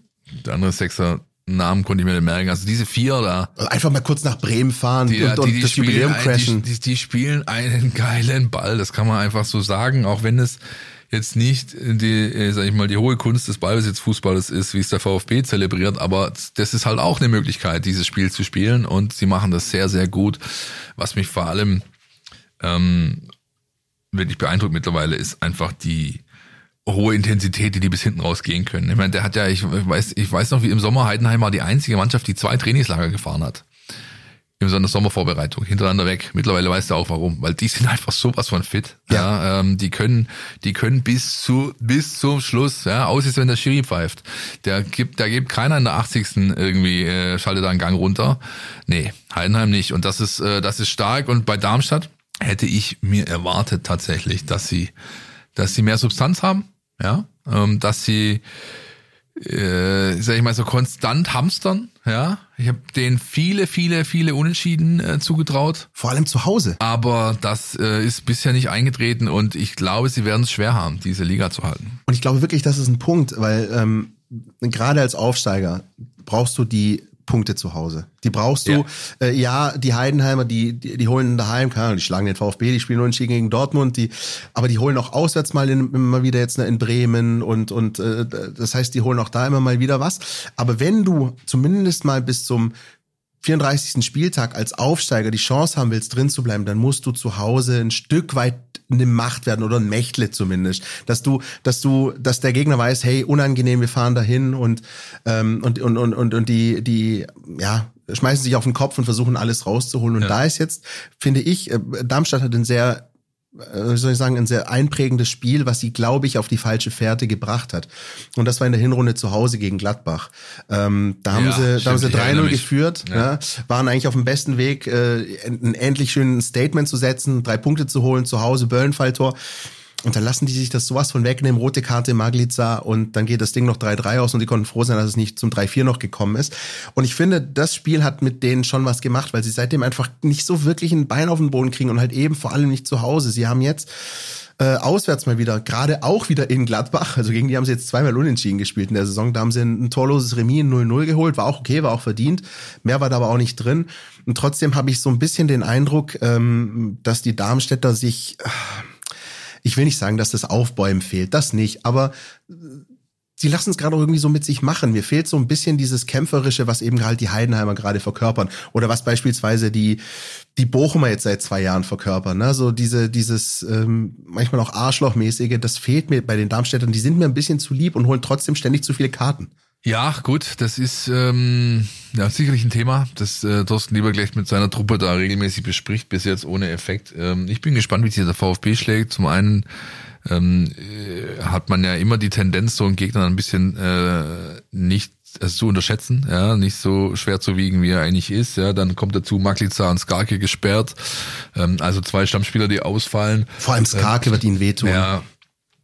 Speaker 4: der andere Sechser Namen konnte ich mir nicht merken. Also diese vier da.
Speaker 3: Einfach mal kurz nach Bremen fahren
Speaker 4: die, und, die, die das Jubiläum crashen. Die, die, die, spielen einen geilen Ball, das kann man einfach so sagen, auch wenn es jetzt nicht die, äh, sag ich mal, die hohe Kunst des Ballbesitzfußballs ist, wie es der VfB zelebriert, aber das ist halt auch eine Möglichkeit, dieses Spiel zu spielen und sie machen das sehr, sehr gut. Was mich vor allem ähm, wirklich beeindruckt mittlerweile ist einfach die hohe Intensität, die die bis hinten rausgehen können. Ich meine, der hat ja, ich weiß, ich weiß noch, wie im Sommer Heidenheim war die einzige Mannschaft, die zwei Trainingslager gefahren hat. In so einer Sommervorbereitung, hintereinander weg. Mittlerweile weißt du auch warum, weil die sind einfach sowas von fit. Ja, ja ähm, die können, die können bis zu, bis zum Schluss, ja, aus ist, wenn der Schiri pfeift. Der gibt, da gibt keiner in der 80. irgendwie, äh, schaltet da einen Gang runter. Nee, Heidenheim nicht. Und das ist, äh, das ist stark. Und bei Darmstadt hätte ich mir erwartet tatsächlich, dass sie, dass sie mehr Substanz haben ja, ähm, dass sie, äh, sag ich mal, so konstant hamstern, ja. Ich habe denen viele, viele, viele Unentschieden äh, zugetraut.
Speaker 3: Vor allem zu Hause.
Speaker 4: Aber das äh, ist bisher nicht eingetreten und ich glaube, sie werden es schwer haben, diese Liga zu halten.
Speaker 3: Und ich glaube wirklich, das ist ein Punkt, weil ähm, gerade als Aufsteiger brauchst du die Punkte zu Hause. Die brauchst du. Ja, äh, ja die Heidenheimer, die, die, die holen daheim, keine Ahnung, die schlagen den VfB, die spielen unentschieden gegen Dortmund, die, aber die holen auch auswärts mal in, immer wieder jetzt in Bremen und, und äh, das heißt, die holen auch da immer mal wieder was. Aber wenn du zumindest mal bis zum 34. Spieltag als Aufsteiger die Chance haben willst, drin zu bleiben, dann musst du zu Hause ein Stück weit eine Macht werden oder ein Mächtle zumindest, dass du, dass du, dass der Gegner weiß, hey, unangenehm, wir fahren dahin und ähm, und und und und, und die die ja schmeißen sich auf den Kopf und versuchen alles rauszuholen und ja. da ist jetzt finde ich, äh, Darmstadt hat einen sehr äh, soll ich sagen, ein sehr einprägendes Spiel, was sie, glaube ich, auf die falsche Fährte gebracht hat. Und das war in der Hinrunde zu Hause gegen Gladbach. Ähm, da haben ja, sie, stimmt, da haben sie 3-0 geführt, ja. ja. waren eigentlich auf dem besten Weg, äh, ein endlich schönen Statement zu setzen, drei Punkte zu holen, zu Hause, Böllenfalltor. Und dann lassen die sich das sowas von wegnehmen, rote Karte Magliza und dann geht das Ding noch 3-3 aus und die konnten froh sein, dass es nicht zum 3-4 noch gekommen ist. Und ich finde, das Spiel hat mit denen schon was gemacht, weil sie seitdem einfach nicht so wirklich ein Bein auf den Boden kriegen und halt eben vor allem nicht zu Hause. Sie haben jetzt äh, auswärts mal wieder, gerade auch wieder in Gladbach, also gegen die haben sie jetzt zweimal unentschieden gespielt in der Saison, da haben sie ein, ein torloses Remis 0-0 geholt, war auch okay, war auch verdient, mehr war da aber auch nicht drin. Und trotzdem habe ich so ein bisschen den Eindruck, ähm, dass die Darmstädter sich... Äh, ich will nicht sagen, dass das Aufbäumen fehlt, das nicht, aber äh, sie lassen es gerade irgendwie so mit sich machen. Mir fehlt so ein bisschen dieses Kämpferische, was eben halt die Heidenheimer gerade verkörpern. Oder was beispielsweise die, die Bochumer jetzt seit zwei Jahren verkörpern. Ne? So diese, dieses ähm, manchmal auch Arschlochmäßige, das fehlt mir bei den Darmstädtern. Die sind mir ein bisschen zu lieb und holen trotzdem ständig zu viele Karten.
Speaker 4: Ja, gut, das ist ähm, ja sicherlich ein Thema, das äh, Thorsten lieber gleich mit seiner Truppe da regelmäßig bespricht, bis jetzt ohne Effekt. Ähm, ich bin gespannt, wie sich der VfB schlägt. Zum einen ähm, äh, hat man ja immer die Tendenz, so einen Gegner ein bisschen äh, nicht also zu unterschätzen, ja, nicht so schwer zu wiegen, wie er eigentlich ist. Ja, dann kommt dazu Maklica und Skarke gesperrt, ähm, also zwei Stammspieler, die ausfallen.
Speaker 3: Vor allem Skarke äh, wird ihnen wehtun.
Speaker 4: Ja,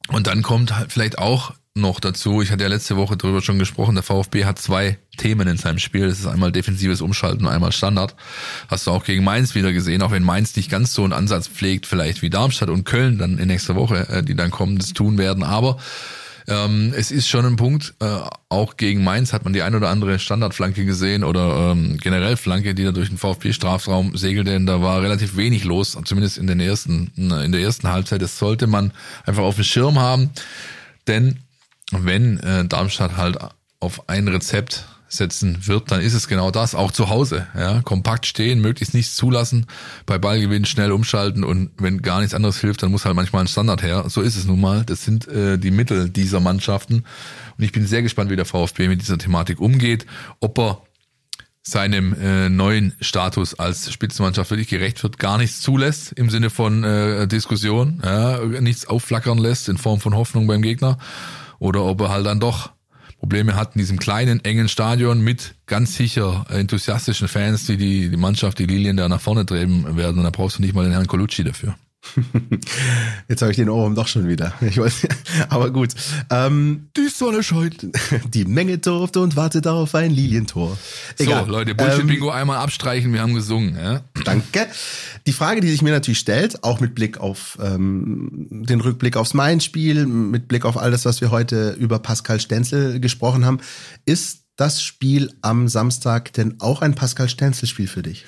Speaker 4: und dann kommt halt vielleicht auch noch dazu, ich hatte ja letzte Woche darüber schon gesprochen, der VfB hat zwei Themen in seinem Spiel. Das ist einmal defensives Umschalten und einmal Standard. Hast du auch gegen Mainz wieder gesehen, auch wenn Mainz nicht ganz so einen Ansatz pflegt, vielleicht wie Darmstadt und Köln dann in nächster Woche, äh, die dann kommen, das tun werden. Aber ähm, es ist schon ein Punkt, äh, auch gegen Mainz hat man die ein oder andere Standardflanke gesehen oder ähm, generell Flanke, die da durch den VfB-Strafraum segelte, denn da war relativ wenig los, zumindest in den ersten, in der ersten Halbzeit. Das sollte man einfach auf dem Schirm haben, denn wenn äh, Darmstadt halt auf ein Rezept setzen wird, dann ist es genau das, auch zu Hause. Ja, kompakt stehen, möglichst nichts zulassen, bei Ballgewinn schnell umschalten und wenn gar nichts anderes hilft, dann muss halt manchmal ein Standard her. So ist es nun mal. Das sind äh, die Mittel dieser Mannschaften. Und ich bin sehr gespannt, wie der VfB mit dieser Thematik umgeht, ob er seinem äh, neuen Status als Spitzenmannschaft wirklich gerecht wird, gar nichts zulässt im Sinne von äh, Diskussion, ja, nichts aufflackern lässt in Form von Hoffnung beim Gegner oder ob er halt dann doch Probleme hat in diesem kleinen, engen Stadion mit ganz sicher enthusiastischen Fans, die die, die Mannschaft, die Lilien da nach vorne treiben werden. Und da brauchst du nicht mal den Herrn Colucci dafür.
Speaker 3: Jetzt habe ich den Ohrwurm doch schon wieder. Weiß, aber gut. Ähm,
Speaker 4: die Sonne scheint.
Speaker 3: Die Menge tobt und wartet auf ein Lilientor.
Speaker 4: Egal. So, Leute, Bullshit-Bingo ähm, einmal abstreichen, wir haben gesungen. Ja?
Speaker 3: Danke. Die Frage, die sich mir natürlich stellt, auch mit Blick auf ähm, den Rückblick aufs Main-Spiel, mit Blick auf all das, was wir heute über Pascal Stenzel gesprochen haben, ist das Spiel am Samstag denn auch ein Pascal Stenzel-Spiel für dich?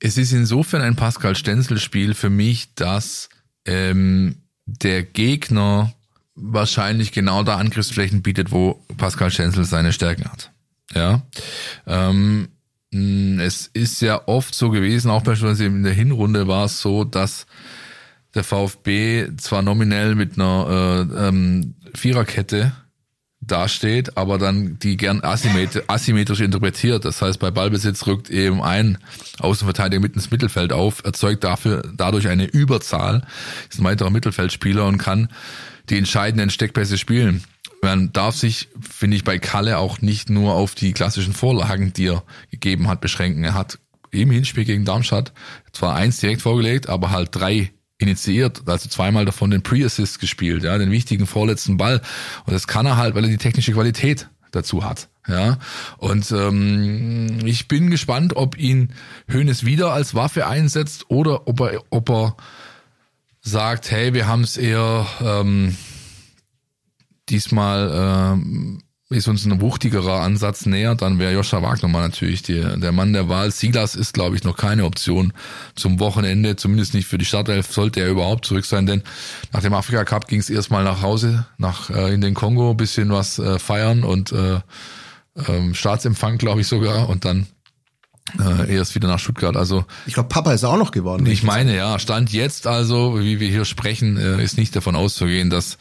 Speaker 4: Es ist insofern ein Pascal Stenzel-Spiel für mich, dass ähm, der Gegner wahrscheinlich genau da Angriffsflächen bietet, wo Pascal Stenzel seine Stärken hat. Ja. Ähm, es ist ja oft so gewesen, auch beispielsweise in der Hinrunde war es so, dass der VfB zwar nominell mit einer äh, ähm, Viererkette dasteht, aber dann die gern asymmetrisch, interpretiert. Das heißt, bei Ballbesitz rückt eben ein Außenverteidiger mitten ins Mittelfeld auf, erzeugt dafür dadurch eine Überzahl, ist ein weiterer Mittelfeldspieler und kann die entscheidenden Steckpässe spielen. Man darf sich, finde ich, bei Kalle auch nicht nur auf die klassischen Vorlagen, die er gegeben hat, beschränken. Er hat im Hinspiel gegen Darmstadt zwar eins direkt vorgelegt, aber halt drei initiiert, also zweimal davon den Pre-Assist gespielt, ja, den wichtigen vorletzten Ball. Und das kann er halt, weil er die technische Qualität dazu hat. Ja, und ähm, ich bin gespannt, ob ihn Hönes wieder als Waffe einsetzt oder ob er, ob er sagt, hey, wir haben es eher ähm, diesmal ähm, ist uns ein wuchtigerer Ansatz näher, dann wäre Joscha Wagner mal natürlich der, der Mann der Wahl. Silas ist, glaube ich, noch keine Option zum Wochenende, zumindest nicht für die Startelf, sollte er überhaupt zurück sein, denn nach dem Afrika Cup ging es erstmal nach Hause, nach äh, in den Kongo, bisschen was äh, feiern und äh, ähm, Staatsempfang, glaube ich sogar, und dann äh, erst wieder nach Stuttgart. Also
Speaker 3: ich glaube, Papa ist auch noch geworden.
Speaker 4: Ich meine, ja, stand jetzt also, wie wir hier sprechen, äh, ist nicht davon auszugehen, dass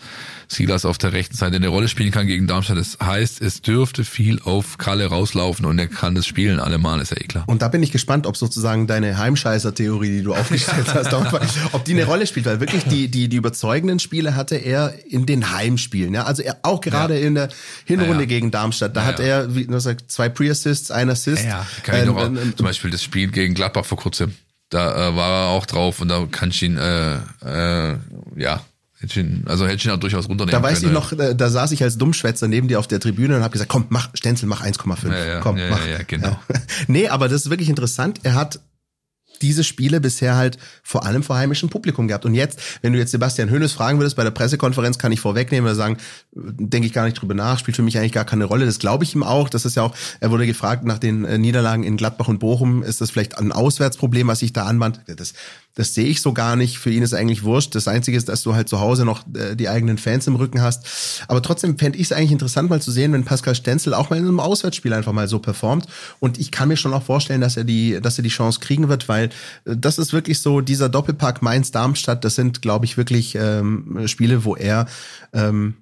Speaker 4: Silas auf der rechten Seite eine Rolle spielen kann gegen Darmstadt. Das heißt, es dürfte viel auf Kalle rauslaufen und er kann das spielen allemal, ist ja eh klar.
Speaker 3: Und da bin ich gespannt, ob sozusagen deine Heimscheißer-Theorie, die du aufgestellt hast, ob die eine Rolle spielt, weil wirklich die, die, die überzeugenden Spiele hatte er in den Heimspielen. Ja? Also er auch gerade ja. in der Hinrunde ja, gegen Darmstadt, da hat er, wie du sagst, zwei Pre-Assists, ein Assist.
Speaker 4: Ja, kann ich ähm, noch, ähm, zum Beispiel das Spiel gegen Gladbach vor kurzem. Da äh, war er auch drauf und da kann ich ihn, äh, äh, ja, Hätte ihn, also hätte ich ihn auch durchaus runternehmen
Speaker 3: Da weiß können. ich noch, da, da saß ich als Dummschwätzer neben dir auf der Tribüne und habe gesagt, komm, mach, Stenzel, mach 1,5. Ja,
Speaker 4: ja,
Speaker 3: komm,
Speaker 4: ja,
Speaker 3: mach.
Speaker 4: Ja, genau.
Speaker 3: nee, aber das ist wirklich interessant. Er hat diese Spiele bisher halt vor allem vor heimischem Publikum gehabt. Und jetzt, wenn du jetzt Sebastian Hönes fragen würdest bei der Pressekonferenz, kann ich vorwegnehmen oder sagen, denke ich gar nicht drüber nach, spielt für mich eigentlich gar keine Rolle. Das glaube ich ihm auch. Das ist ja auch, er wurde gefragt nach den äh, Niederlagen in Gladbach und Bochum, ist das vielleicht ein Auswärtsproblem, was sich da anbahnt? Das, das sehe ich so gar nicht. Für ihn ist eigentlich wurscht. Das Einzige ist, dass du halt zu Hause noch äh, die eigenen Fans im Rücken hast. Aber trotzdem fände ich es eigentlich interessant, mal zu sehen, wenn Pascal Stenzel auch mal in einem Auswärtsspiel einfach mal so performt. Und ich kann mir schon auch vorstellen, dass er die, dass er die Chance kriegen wird, weil äh, das ist wirklich so dieser Doppelpack Mainz-Darmstadt. Das sind, glaube ich, wirklich ähm, Spiele, wo er ähm,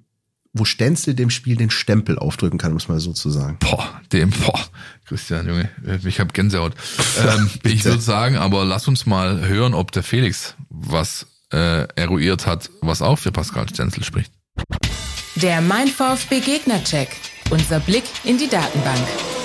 Speaker 3: wo Stenzel dem Spiel den Stempel aufdrücken kann, muss man so zu sagen.
Speaker 4: Boah, dem, boah, Christian, Junge, ich habe Gänsehaut. ähm, ich würde sagen, aber lass uns mal hören, ob der Felix was äh, eruiert hat, was auch für Pascal Stenzel spricht.
Speaker 1: Der Mein VfB Gegner-Check. Unser Blick in die Datenbank.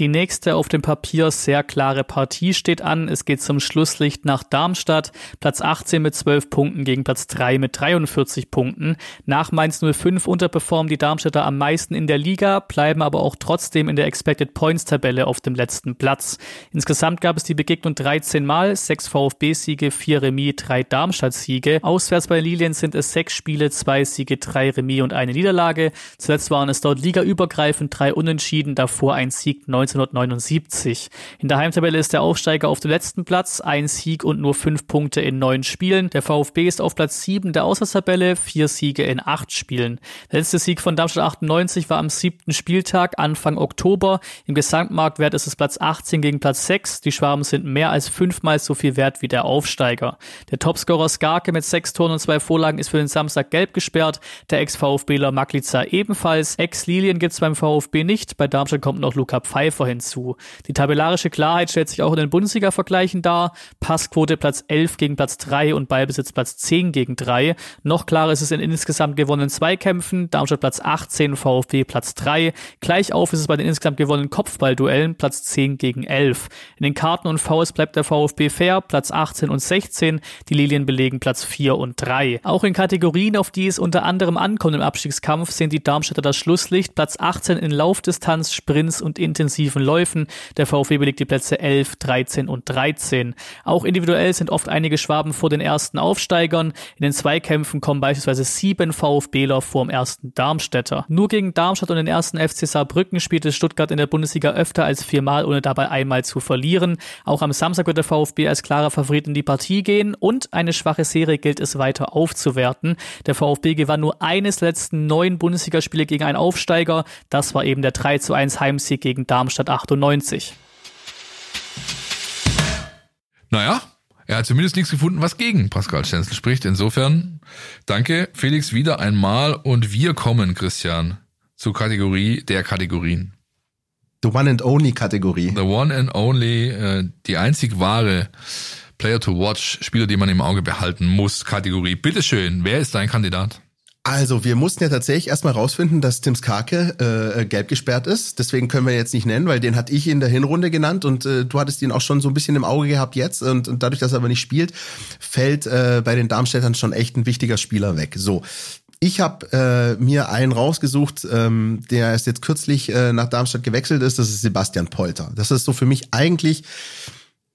Speaker 6: Die nächste auf dem Papier sehr klare Partie steht an. Es geht zum Schlusslicht nach Darmstadt. Platz 18 mit 12 Punkten gegen Platz 3 mit 43 Punkten. Nach Mainz 05 unterperformen die Darmstädter am meisten in der Liga, bleiben aber auch trotzdem in der Expected Points Tabelle auf dem letzten Platz. Insgesamt gab es die Begegnung 13 Mal, 6 VfB-Siege, 4 Remis, 3 Darmstadt-Siege. Auswärts bei Lilien sind es 6 Spiele, 2 Siege, 3 Remis und eine Niederlage. Zuletzt waren es dort ligaübergreifend 3 Unentschieden, davor ein Sieg 19 1979. In der Heimtabelle ist der Aufsteiger auf dem letzten Platz, ein Sieg und nur fünf Punkte in neun Spielen. Der VfB ist auf Platz sieben der Auswärtstabelle, vier Siege in acht Spielen. Der letzte Sieg von Darmstadt 98 war am siebten Spieltag, Anfang Oktober. Im Gesamtmarktwert ist es Platz 18 gegen Platz 6. Die Schwaben sind mehr als fünfmal so viel wert wie der Aufsteiger. Der Topscorer Skarke mit sechs Toren und zwei Vorlagen ist für den Samstag gelb gesperrt. Der Ex-VfBler Maglica ebenfalls. Ex-Lilien gibt's beim VfB nicht. Bei Darmstadt kommt noch Luca Pfeiffer Treffer hinzu. Die tabellarische Klarheit stellt sich auch in den Bundesliga-Vergleichen dar. Passquote Platz 11 gegen Platz 3 und Ballbesitz Platz 10 gegen 3. Noch klarer ist es in insgesamt gewonnenen Zweikämpfen. Darmstadt Platz 18, VfB Platz 3. Gleich ist es bei den insgesamt gewonnenen Kopfballduellen Platz 10 gegen 11. In den Karten und Fouls bleibt der VfB fair, Platz 18 und 16. Die Lilien belegen Platz 4 und 3. Auch in Kategorien, auf die es unter anderem ankommt im Abstiegskampf, sehen die Darmstädter das Schlusslicht. Platz 18 in Laufdistanz, Sprints und intensiv intensiven Läufen. Der VfB belegt die Plätze 11, 13 und 13. Auch individuell sind oft einige Schwaben vor den ersten Aufsteigern. In den Zweikämpfen kommen beispielsweise sieben VfBler vor dem ersten Darmstädter. Nur gegen Darmstadt und den ersten FC Saarbrücken spielte Stuttgart in der Bundesliga öfter als viermal, ohne dabei einmal zu verlieren. Auch am Samstag wird der VfB als klarer Favorit in die Partie gehen und eine schwache Serie gilt es weiter aufzuwerten. Der VfB gewann nur eines letzten neun Bundesligaspiele gegen einen Aufsteiger. Das war eben der 3 zu 1 Heimsieg gegen Darmstadt statt 98.
Speaker 4: Naja, er hat zumindest nichts gefunden, was gegen Pascal Stenzel spricht. Insofern danke Felix wieder einmal und wir kommen, Christian, zur Kategorie der Kategorien.
Speaker 3: The One and Only Kategorie.
Speaker 4: The One and Only, äh, die einzig wahre Player to Watch, Spieler, die man im Auge behalten muss, Kategorie. Bitteschön, wer ist dein Kandidat?
Speaker 3: Also, wir mussten ja tatsächlich erstmal rausfinden, dass Tim Skarke äh, gelb gesperrt ist. Deswegen können wir jetzt nicht nennen, weil den hatte ich in der Hinrunde genannt und äh, du hattest ihn auch schon so ein bisschen im Auge gehabt jetzt. Und, und dadurch, dass er aber nicht spielt, fällt äh, bei den Darmstädtern schon echt ein wichtiger Spieler weg. So, ich habe äh, mir einen rausgesucht, ähm, der erst jetzt kürzlich äh, nach Darmstadt gewechselt ist. Das ist Sebastian Polter. Das ist so für mich eigentlich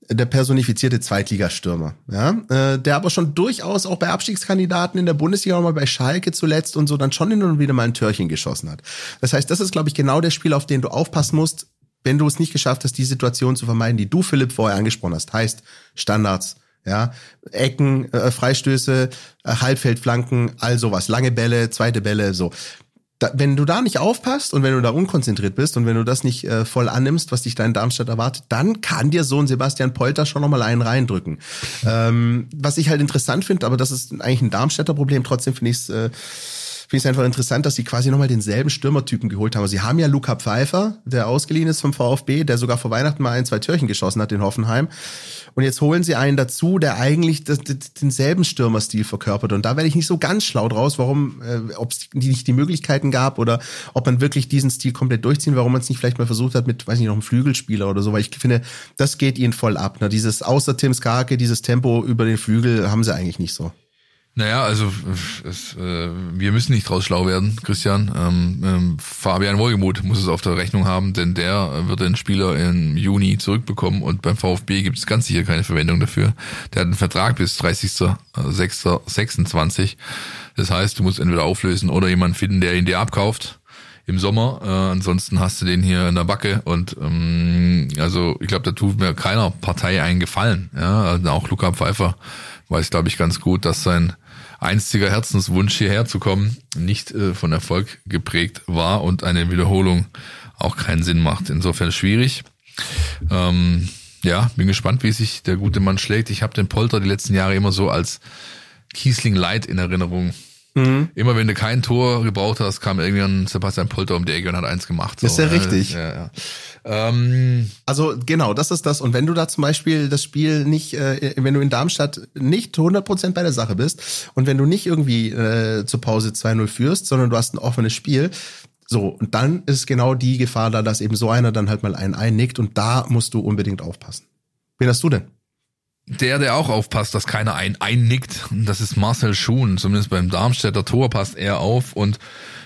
Speaker 3: der personifizierte Zweitligastürmer, ja, äh, der aber schon durchaus auch bei Abstiegskandidaten in der Bundesliga, auch mal bei Schalke zuletzt und so dann schon hin und wieder mal ein Törchen geschossen hat. Das heißt, das ist, glaube ich, genau der Spiel, auf den du aufpassen musst, wenn du es nicht geschafft hast, die Situation zu vermeiden, die du, Philipp, vorher angesprochen hast. Heißt Standards, ja, Ecken, äh, Freistöße, äh, Halbfeldflanken, all sowas, lange Bälle, zweite Bälle, so da, wenn du da nicht aufpasst und wenn du da unkonzentriert bist und wenn du das nicht äh, voll annimmst, was dich da in Darmstadt erwartet, dann kann dir so ein Sebastian Polter schon nochmal einen reindrücken. Ähm, was ich halt interessant finde, aber das ist eigentlich ein Darmstädter Problem, trotzdem finde ich es äh, finde ich einfach interessant, dass sie quasi nochmal denselben Stürmertypen geholt haben. Also sie haben ja Luca Pfeiffer, der ausgeliehen ist vom VfB, der sogar vor Weihnachten mal ein, zwei Türchen geschossen hat in Hoffenheim. Und jetzt holen sie einen dazu, der eigentlich das, das, denselben Stürmerstil verkörpert. Und da werde ich nicht so ganz schlau draus, warum, äh, ob es nicht die Möglichkeiten gab oder ob man wirklich diesen Stil komplett durchziehen, warum man es nicht vielleicht mal versucht hat mit, weiß nicht, noch einem Flügelspieler oder so, weil ich finde, das geht ihnen voll ab. Ne? Dieses außer Tim Skarke, dieses Tempo über den Flügel haben sie eigentlich nicht so.
Speaker 4: Naja, also es, äh, wir müssen nicht draus schlau werden, Christian. Ähm, ähm, Fabian Wohlgemuth muss es auf der Rechnung haben, denn der wird den Spieler im Juni zurückbekommen und beim VfB gibt es ganz sicher keine Verwendung dafür. Der hat einen Vertrag bis 30.06.26. Das heißt, du musst entweder auflösen oder jemanden finden, der ihn dir abkauft im Sommer. Äh, ansonsten hast du den hier in der Backe und ähm, also ich glaube, da tut mir keiner Partei einen Gefallen. Ja, also auch Luca Pfeiffer weiß, glaube ich, ganz gut, dass sein einstiger Herzenswunsch hierher zu kommen nicht äh, von Erfolg geprägt war und eine Wiederholung auch keinen Sinn macht. Insofern schwierig. Ähm, ja, bin gespannt, wie sich der gute Mann schlägt. Ich habe den Polter die letzten Jahre immer so als Kiesling Light in Erinnerung. Mhm. Immer wenn du kein Tor gebraucht hast, kam irgendwann Sebastian Polter um die Ecke und hat eins gemacht.
Speaker 3: So. Ist ja richtig.
Speaker 4: Ja, ja. Ähm,
Speaker 3: also genau, das ist das. Und wenn du da zum Beispiel das Spiel nicht, äh, wenn du in Darmstadt nicht 100% bei der Sache bist und wenn du nicht irgendwie äh, zur Pause 2-0 führst, sondern du hast ein offenes Spiel, so, und dann ist genau die Gefahr da, dass eben so einer dann halt mal einen einnickt und da musst du unbedingt aufpassen. Wen hast du denn?
Speaker 4: Der, der auch aufpasst, dass keiner ein einnickt, das ist Marcel Schuhn. Zumindest beim Darmstädter Tor passt er auf und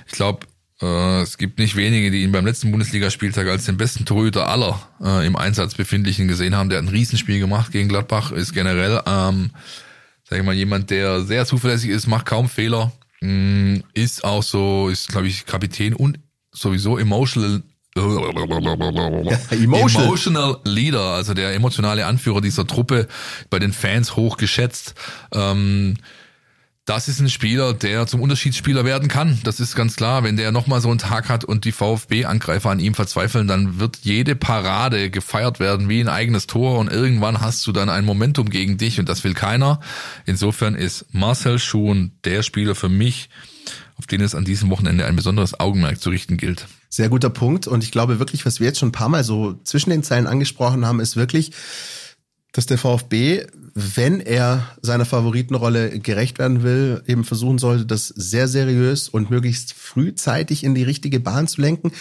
Speaker 4: ich glaube, äh, es gibt nicht wenige, die ihn beim letzten Bundesligaspieltag als den besten Torhüter aller äh, im Einsatz befindlichen gesehen haben. Der hat ein Riesenspiel gemacht gegen Gladbach, ist generell, ähm, sag ich mal, jemand, der sehr zuverlässig ist, macht kaum Fehler, mh, mm, ist auch so, ist glaube ich Kapitän und sowieso emotional
Speaker 3: Emotional.
Speaker 4: Emotional Leader, also der emotionale Anführer dieser Truppe, bei den Fans hoch geschätzt. Ähm, das ist ein Spieler, der zum Unterschiedsspieler werden kann. Das ist ganz klar. Wenn der nochmal so einen Tag hat und die VfB-Angreifer an ihm verzweifeln, dann wird jede Parade gefeiert werden wie ein eigenes Tor und irgendwann hast du dann ein Momentum gegen dich und das will keiner. Insofern ist Marcel Schuhn der Spieler für mich, auf den es an diesem Wochenende ein besonderes Augenmerk zu richten gilt.
Speaker 3: Sehr guter Punkt. Und ich glaube wirklich, was wir jetzt schon ein paar Mal so zwischen den Zeilen angesprochen haben, ist wirklich, dass der VfB, wenn er seiner Favoritenrolle gerecht werden will, eben versuchen sollte, das sehr seriös und möglichst frühzeitig in die richtige Bahn zu lenken.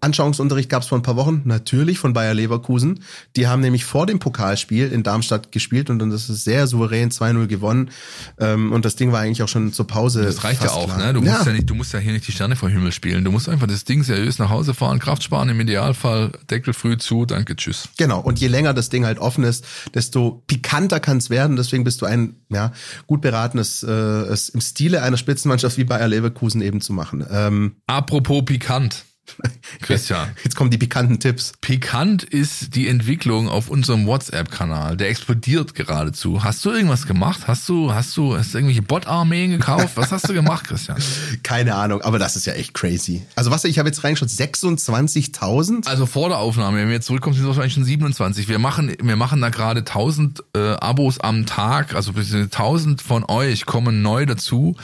Speaker 3: Anschauungsunterricht gab es vor ein paar Wochen, natürlich von Bayer Leverkusen. Die haben nämlich vor dem Pokalspiel in Darmstadt gespielt und dann das ist sehr souverän 2-0 gewonnen. Ähm, und das Ding war eigentlich auch schon zur Pause.
Speaker 4: Das reicht ja auch, klar. ne? Du musst ja. ja. nicht, du musst ja hier nicht die Sterne vom Himmel spielen. Du musst einfach das Ding seriös nach Hause fahren, Kraft sparen, im Idealfall Deckel früh zu, danke, tschüss.
Speaker 3: Genau. Und je länger das Ding halt offen ist, desto pikanter kann es werden. Deswegen bist du ein ja, gut beratenes, äh, es im Stile einer Spitzenmannschaft wie Bayer Leverkusen eben zu machen.
Speaker 4: Ähm, Apropos pikant. Christian.
Speaker 3: Jetzt kommen die pikanten Tipps.
Speaker 4: Pikant ist die Entwicklung auf unserem WhatsApp-Kanal. Der explodiert geradezu. Hast du irgendwas gemacht? Hast du, hast du, hast du irgendwelche Bot-Armeen gekauft? Was hast du gemacht, Christian?
Speaker 3: Keine Ahnung, aber das ist ja echt crazy. Also was, ich habe jetzt reingeschaut, 26.000?
Speaker 4: Also vor der Aufnahme, wenn wir jetzt zurückkommen, sind es wahrscheinlich schon 27. Wir machen, wir machen da gerade 1000 äh, Abos am Tag, also 1000 von euch kommen neu dazu.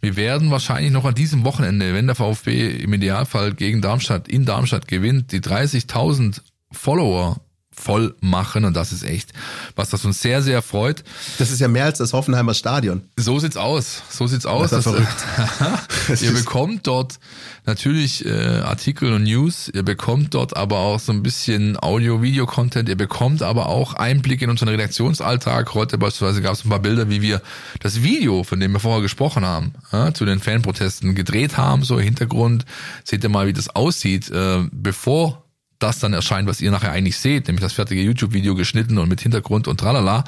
Speaker 4: Wir werden wahrscheinlich noch an diesem Wochenende, wenn der VfB im Idealfall gegen Darmstadt in Darmstadt gewinnt, die 30.000 Follower voll machen und das ist echt, was das uns sehr, sehr freut.
Speaker 3: Das ist ja mehr als das Hoffenheimer Stadion.
Speaker 4: So sieht's aus. So sieht's aus.
Speaker 3: Das ist verrückt.
Speaker 4: ihr bekommt dort natürlich äh, Artikel und News, ihr bekommt dort aber auch so ein bisschen Audio-Video-Content, ihr bekommt aber auch Einblick in unseren Redaktionsalltag. Heute beispielsweise gab es ein paar Bilder, wie wir das Video, von dem wir vorher gesprochen haben, ja, zu den Fanprotesten gedreht haben, so im Hintergrund. Seht ihr mal, wie das aussieht, äh, bevor das dann erscheint, was ihr nachher eigentlich seht, nämlich das fertige YouTube-Video geschnitten und mit Hintergrund und tralala.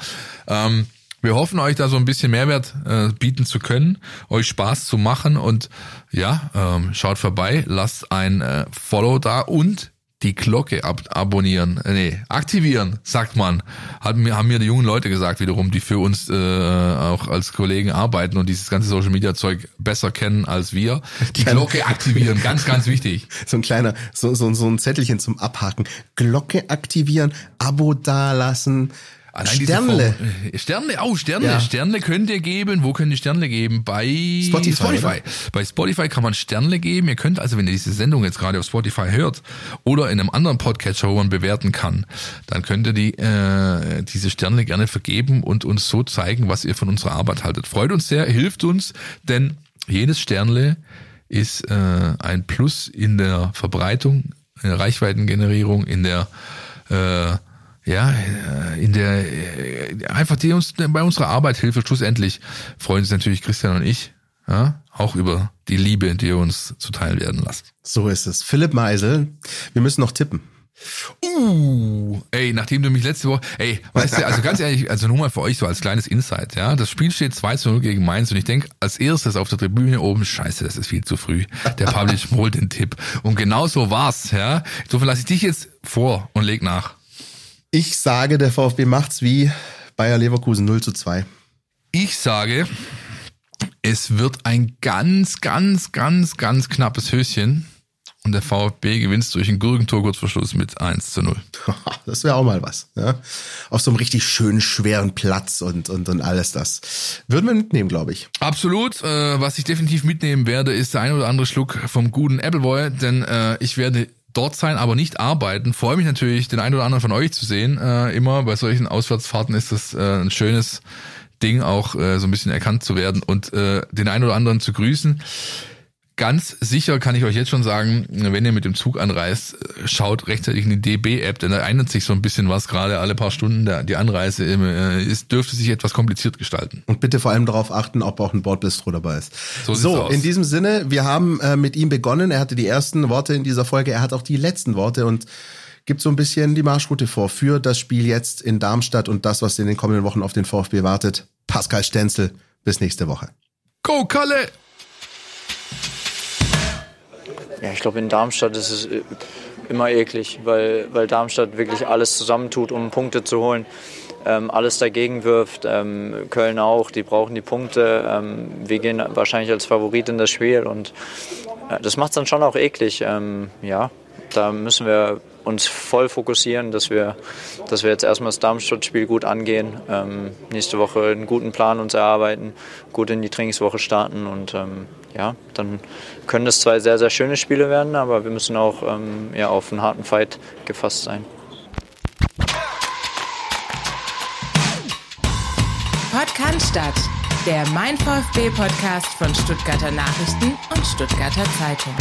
Speaker 4: Ähm, wir hoffen euch da so ein bisschen Mehrwert äh, bieten zu können, euch Spaß zu machen und ja, ähm, schaut vorbei, lasst ein äh, Follow da und die Glocke ab abonnieren, äh, nee, aktivieren, sagt man. Hat mir, haben mir die jungen Leute gesagt, wiederum, die für uns äh, auch als Kollegen arbeiten und dieses ganze Social Media Zeug besser kennen als wir. Die Glocke aktivieren, ganz, ganz wichtig.
Speaker 3: So ein kleiner, so, so, so ein Zettelchen zum Abhaken. Glocke aktivieren, Abo dalassen.
Speaker 4: Allein Sternle. Äh, Sterne, oh, Sterne. Ja. Sterne könnt ihr geben. Wo könnt ihr Sterne geben? Bei
Speaker 3: Spotify. Spotify.
Speaker 4: Bei Spotify kann man Sterne geben. Ihr könnt also, wenn ihr diese Sendung jetzt gerade auf Spotify hört oder in einem anderen Podcatcher, wo man bewerten kann, dann könnt ihr die, äh, diese Sterne gerne vergeben und uns so zeigen, was ihr von unserer Arbeit haltet. Freut uns sehr, hilft uns, denn jedes Sternle ist äh, ein Plus in der Verbreitung, in der Reichweitengenerierung, in der äh, ja, äh, in der, äh, einfach die uns bei unserer Arbeit hilft. Schlussendlich freuen sich natürlich Christian und ich, ja, auch über die Liebe, die ihr uns zuteil werden lasst.
Speaker 3: So ist es. Philipp Meisel, wir müssen noch tippen.
Speaker 4: Uh, ey, nachdem du mich letzte Woche, ey, weißt du, also ganz ehrlich, also nur mal für euch so als kleines Insight, ja, das Spiel steht 2 zu 0 gegen Mainz und ich denk als erstes auf der Tribüne oben, scheiße, das ist viel zu früh. Der Publish holt den Tipp. Und genau so war's, ja. Insofern lasse ich dich jetzt vor und leg nach.
Speaker 3: Ich sage, der VfB macht's wie Bayer Leverkusen 0 zu 2.
Speaker 4: Ich sage, es wird ein ganz, ganz, ganz, ganz knappes Höschen. und der VfB gewinnt durch einen Gurkentor-Kurzverschluss mit 1 zu 0.
Speaker 3: Das wäre auch mal was. Ja? Auf so einem richtig schönen, schweren Platz und, und, und alles das. Würden wir mitnehmen, glaube ich.
Speaker 4: Absolut. Äh, was ich definitiv mitnehmen werde, ist der ein oder andere Schluck vom guten Appleboy, denn äh, ich werde dort sein, aber nicht arbeiten. Freue mich natürlich, den einen oder anderen von euch zu sehen. Äh, immer bei solchen Auswärtsfahrten ist das äh, ein schönes Ding, auch äh, so ein bisschen erkannt zu werden und äh, den einen oder anderen zu grüßen. Ganz sicher kann ich euch jetzt schon sagen, wenn ihr mit dem Zug anreist, schaut rechtzeitig in die DB-App, denn da ändert sich so ein bisschen was, gerade alle paar Stunden der, die Anreise äh, ist, dürfte sich etwas kompliziert gestalten.
Speaker 3: Und bitte vor allem darauf achten, ob auch ein Bordbistro dabei ist. So, so in diesem Sinne, wir haben äh, mit ihm begonnen, er hatte die ersten Worte in dieser Folge, er hat auch die letzten Worte und gibt so ein bisschen die Marschroute vor für das Spiel jetzt in Darmstadt und das, was in den kommenden Wochen auf den VfB wartet. Pascal Stenzel, bis nächste Woche.
Speaker 4: Go, Kalle!
Speaker 2: Ja, ich glaube, in Darmstadt ist es äh, immer eklig, weil, weil Darmstadt wirklich alles zusammentut, um Punkte zu holen. Ähm, alles dagegen wirft. Ähm, Köln auch, die brauchen die Punkte. Ähm, wir gehen wahrscheinlich als Favorit in das Spiel und äh, das macht es dann schon auch eklig. Ähm, ja, da müssen wir uns voll fokussieren, dass wir, dass wir jetzt erstmal das Darmstadt-Spiel gut angehen, ähm, nächste Woche einen guten Plan uns erarbeiten, gut in die Trainingswoche starten und ähm, ja, dann können das zwei sehr, sehr schöne Spiele werden, aber wir müssen auch ähm, ja, auf einen harten Fight gefasst sein.
Speaker 1: Podcast der Mein VfB Podcast von Stuttgarter Nachrichten und Stuttgarter Zeitung.